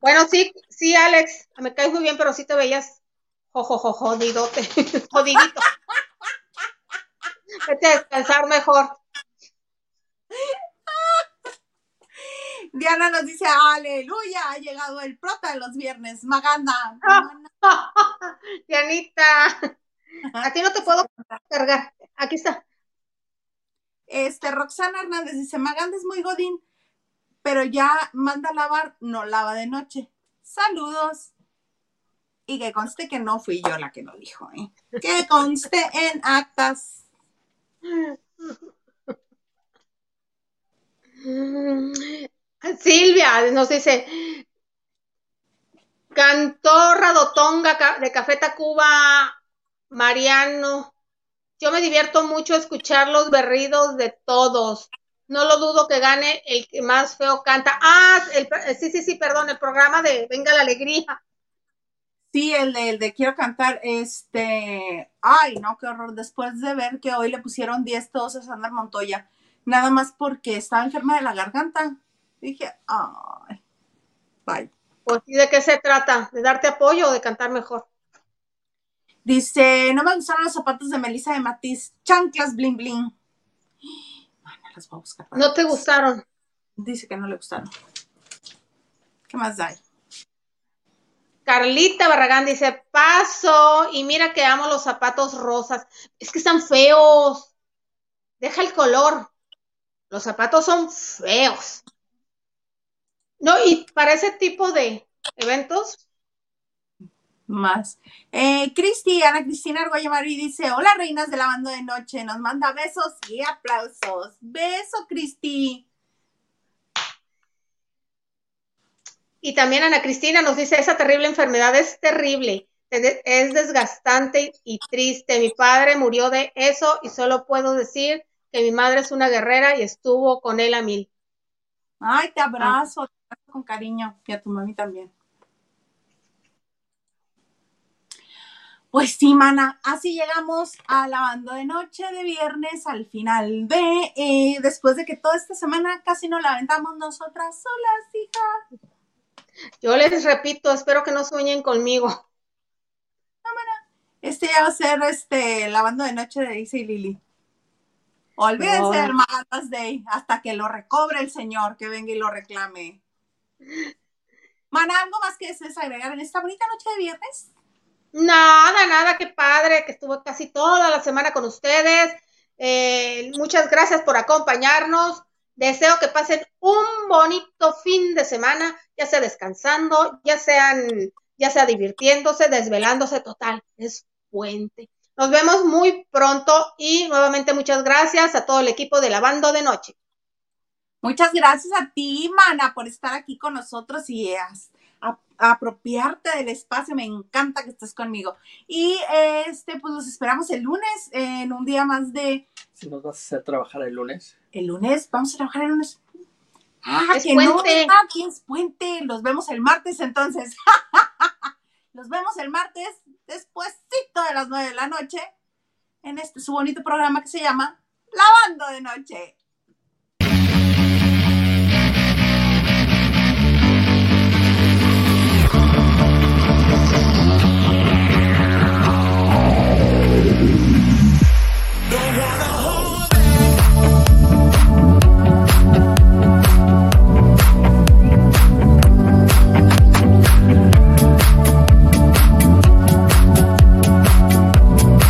bueno, sí, sí, Alex, me caes muy bien, pero sí te veías Jojojo, jodidote, jodidito. Vete a descansar mejor. Diana nos dice, aleluya, ha llegado el prota de los viernes, Maganda. Dianita, a ti no te puedo cargar, aquí está. Este, Roxana Hernández dice, Maganda es muy godín, pero ya manda a lavar, no lava de noche. Saludos. Y que conste que no fui yo la que lo dijo, ¿eh? Que conste en actas. Silvia nos dice, Cantorra Dotonga de Café Tacuba, Mariano. Yo me divierto mucho escuchar los berridos de todos. No lo dudo que gane el que más feo canta. Ah, sí, sí, sí, perdón, el programa de Venga la Alegría. Sí, el de, el de quiero cantar, este, ay, no, qué horror, después de ver que hoy le pusieron 10 todos a Sandra Montoya, nada más porque estaba enferma de la garganta. Dije, ay, bye. Pues, ¿y de qué se trata? ¿De darte apoyo o de cantar mejor? Dice, no me gustaron los zapatos de Melissa de Matiz, chanclas bling bling. Ay, no las voy a buscar. ¿No te gustaron? Dice que no le gustaron. ¿Qué más hay? Carlita Barragán dice, paso y mira que amo los zapatos rosas. Es que están feos. Deja el color. Los zapatos son feos. No, y para ese tipo de eventos, Más. Eh, Cristi, Ana Cristina Arguayamari dice, hola reinas de la banda de noche, nos manda besos y aplausos. Beso, Cristi. Y también Ana Cristina nos dice, esa terrible enfermedad es terrible, es es desgastante y triste. Mi padre murió de eso y solo puedo decir que mi madre es una guerrera y estuvo con él a mil. Ay, te abrazo, te abrazo con cariño y a tu mami también. Pues sí, mana, así llegamos a la banda de noche de viernes al final de, eh, después de que toda esta semana casi nos la aventamos nosotras solas, hija. Yo les repito, espero que no sueñen conmigo. Este ya va a ser este, la banda de noche de Isa y Lili. Olvídense No. Day hasta que lo recobre el señor, que venga y lo reclame. Mana, ¿algo más que desees agregar en esta bonita noche de viernes? Nada, nada, qué padre que estuvo casi toda la semana con ustedes. Eh, muchas gracias por acompañarnos. Deseo que pasen un bonito fin de semana, ya sea descansando, ya sean, ya sea divirtiéndose, desvelándose, total, es puente. Nos vemos muy pronto y nuevamente muchas gracias a todo el equipo de la banda de noche. Muchas gracias a ti, Mana, por estar aquí con nosotros y as- a- apropiarte del espacio. Me encanta que estés conmigo. Y este, pues los esperamos el lunes en un día más de. Si nos vas a hacer trabajar el lunes. El lunes, vamos a trabajar el lunes. Ah, Es que no, puente. ¿verdad? Que es puente. Los vemos el martes entonces. Los vemos el martes despuésito de las nueve de la noche en este su bonito programa que se llama Lavando de Noche.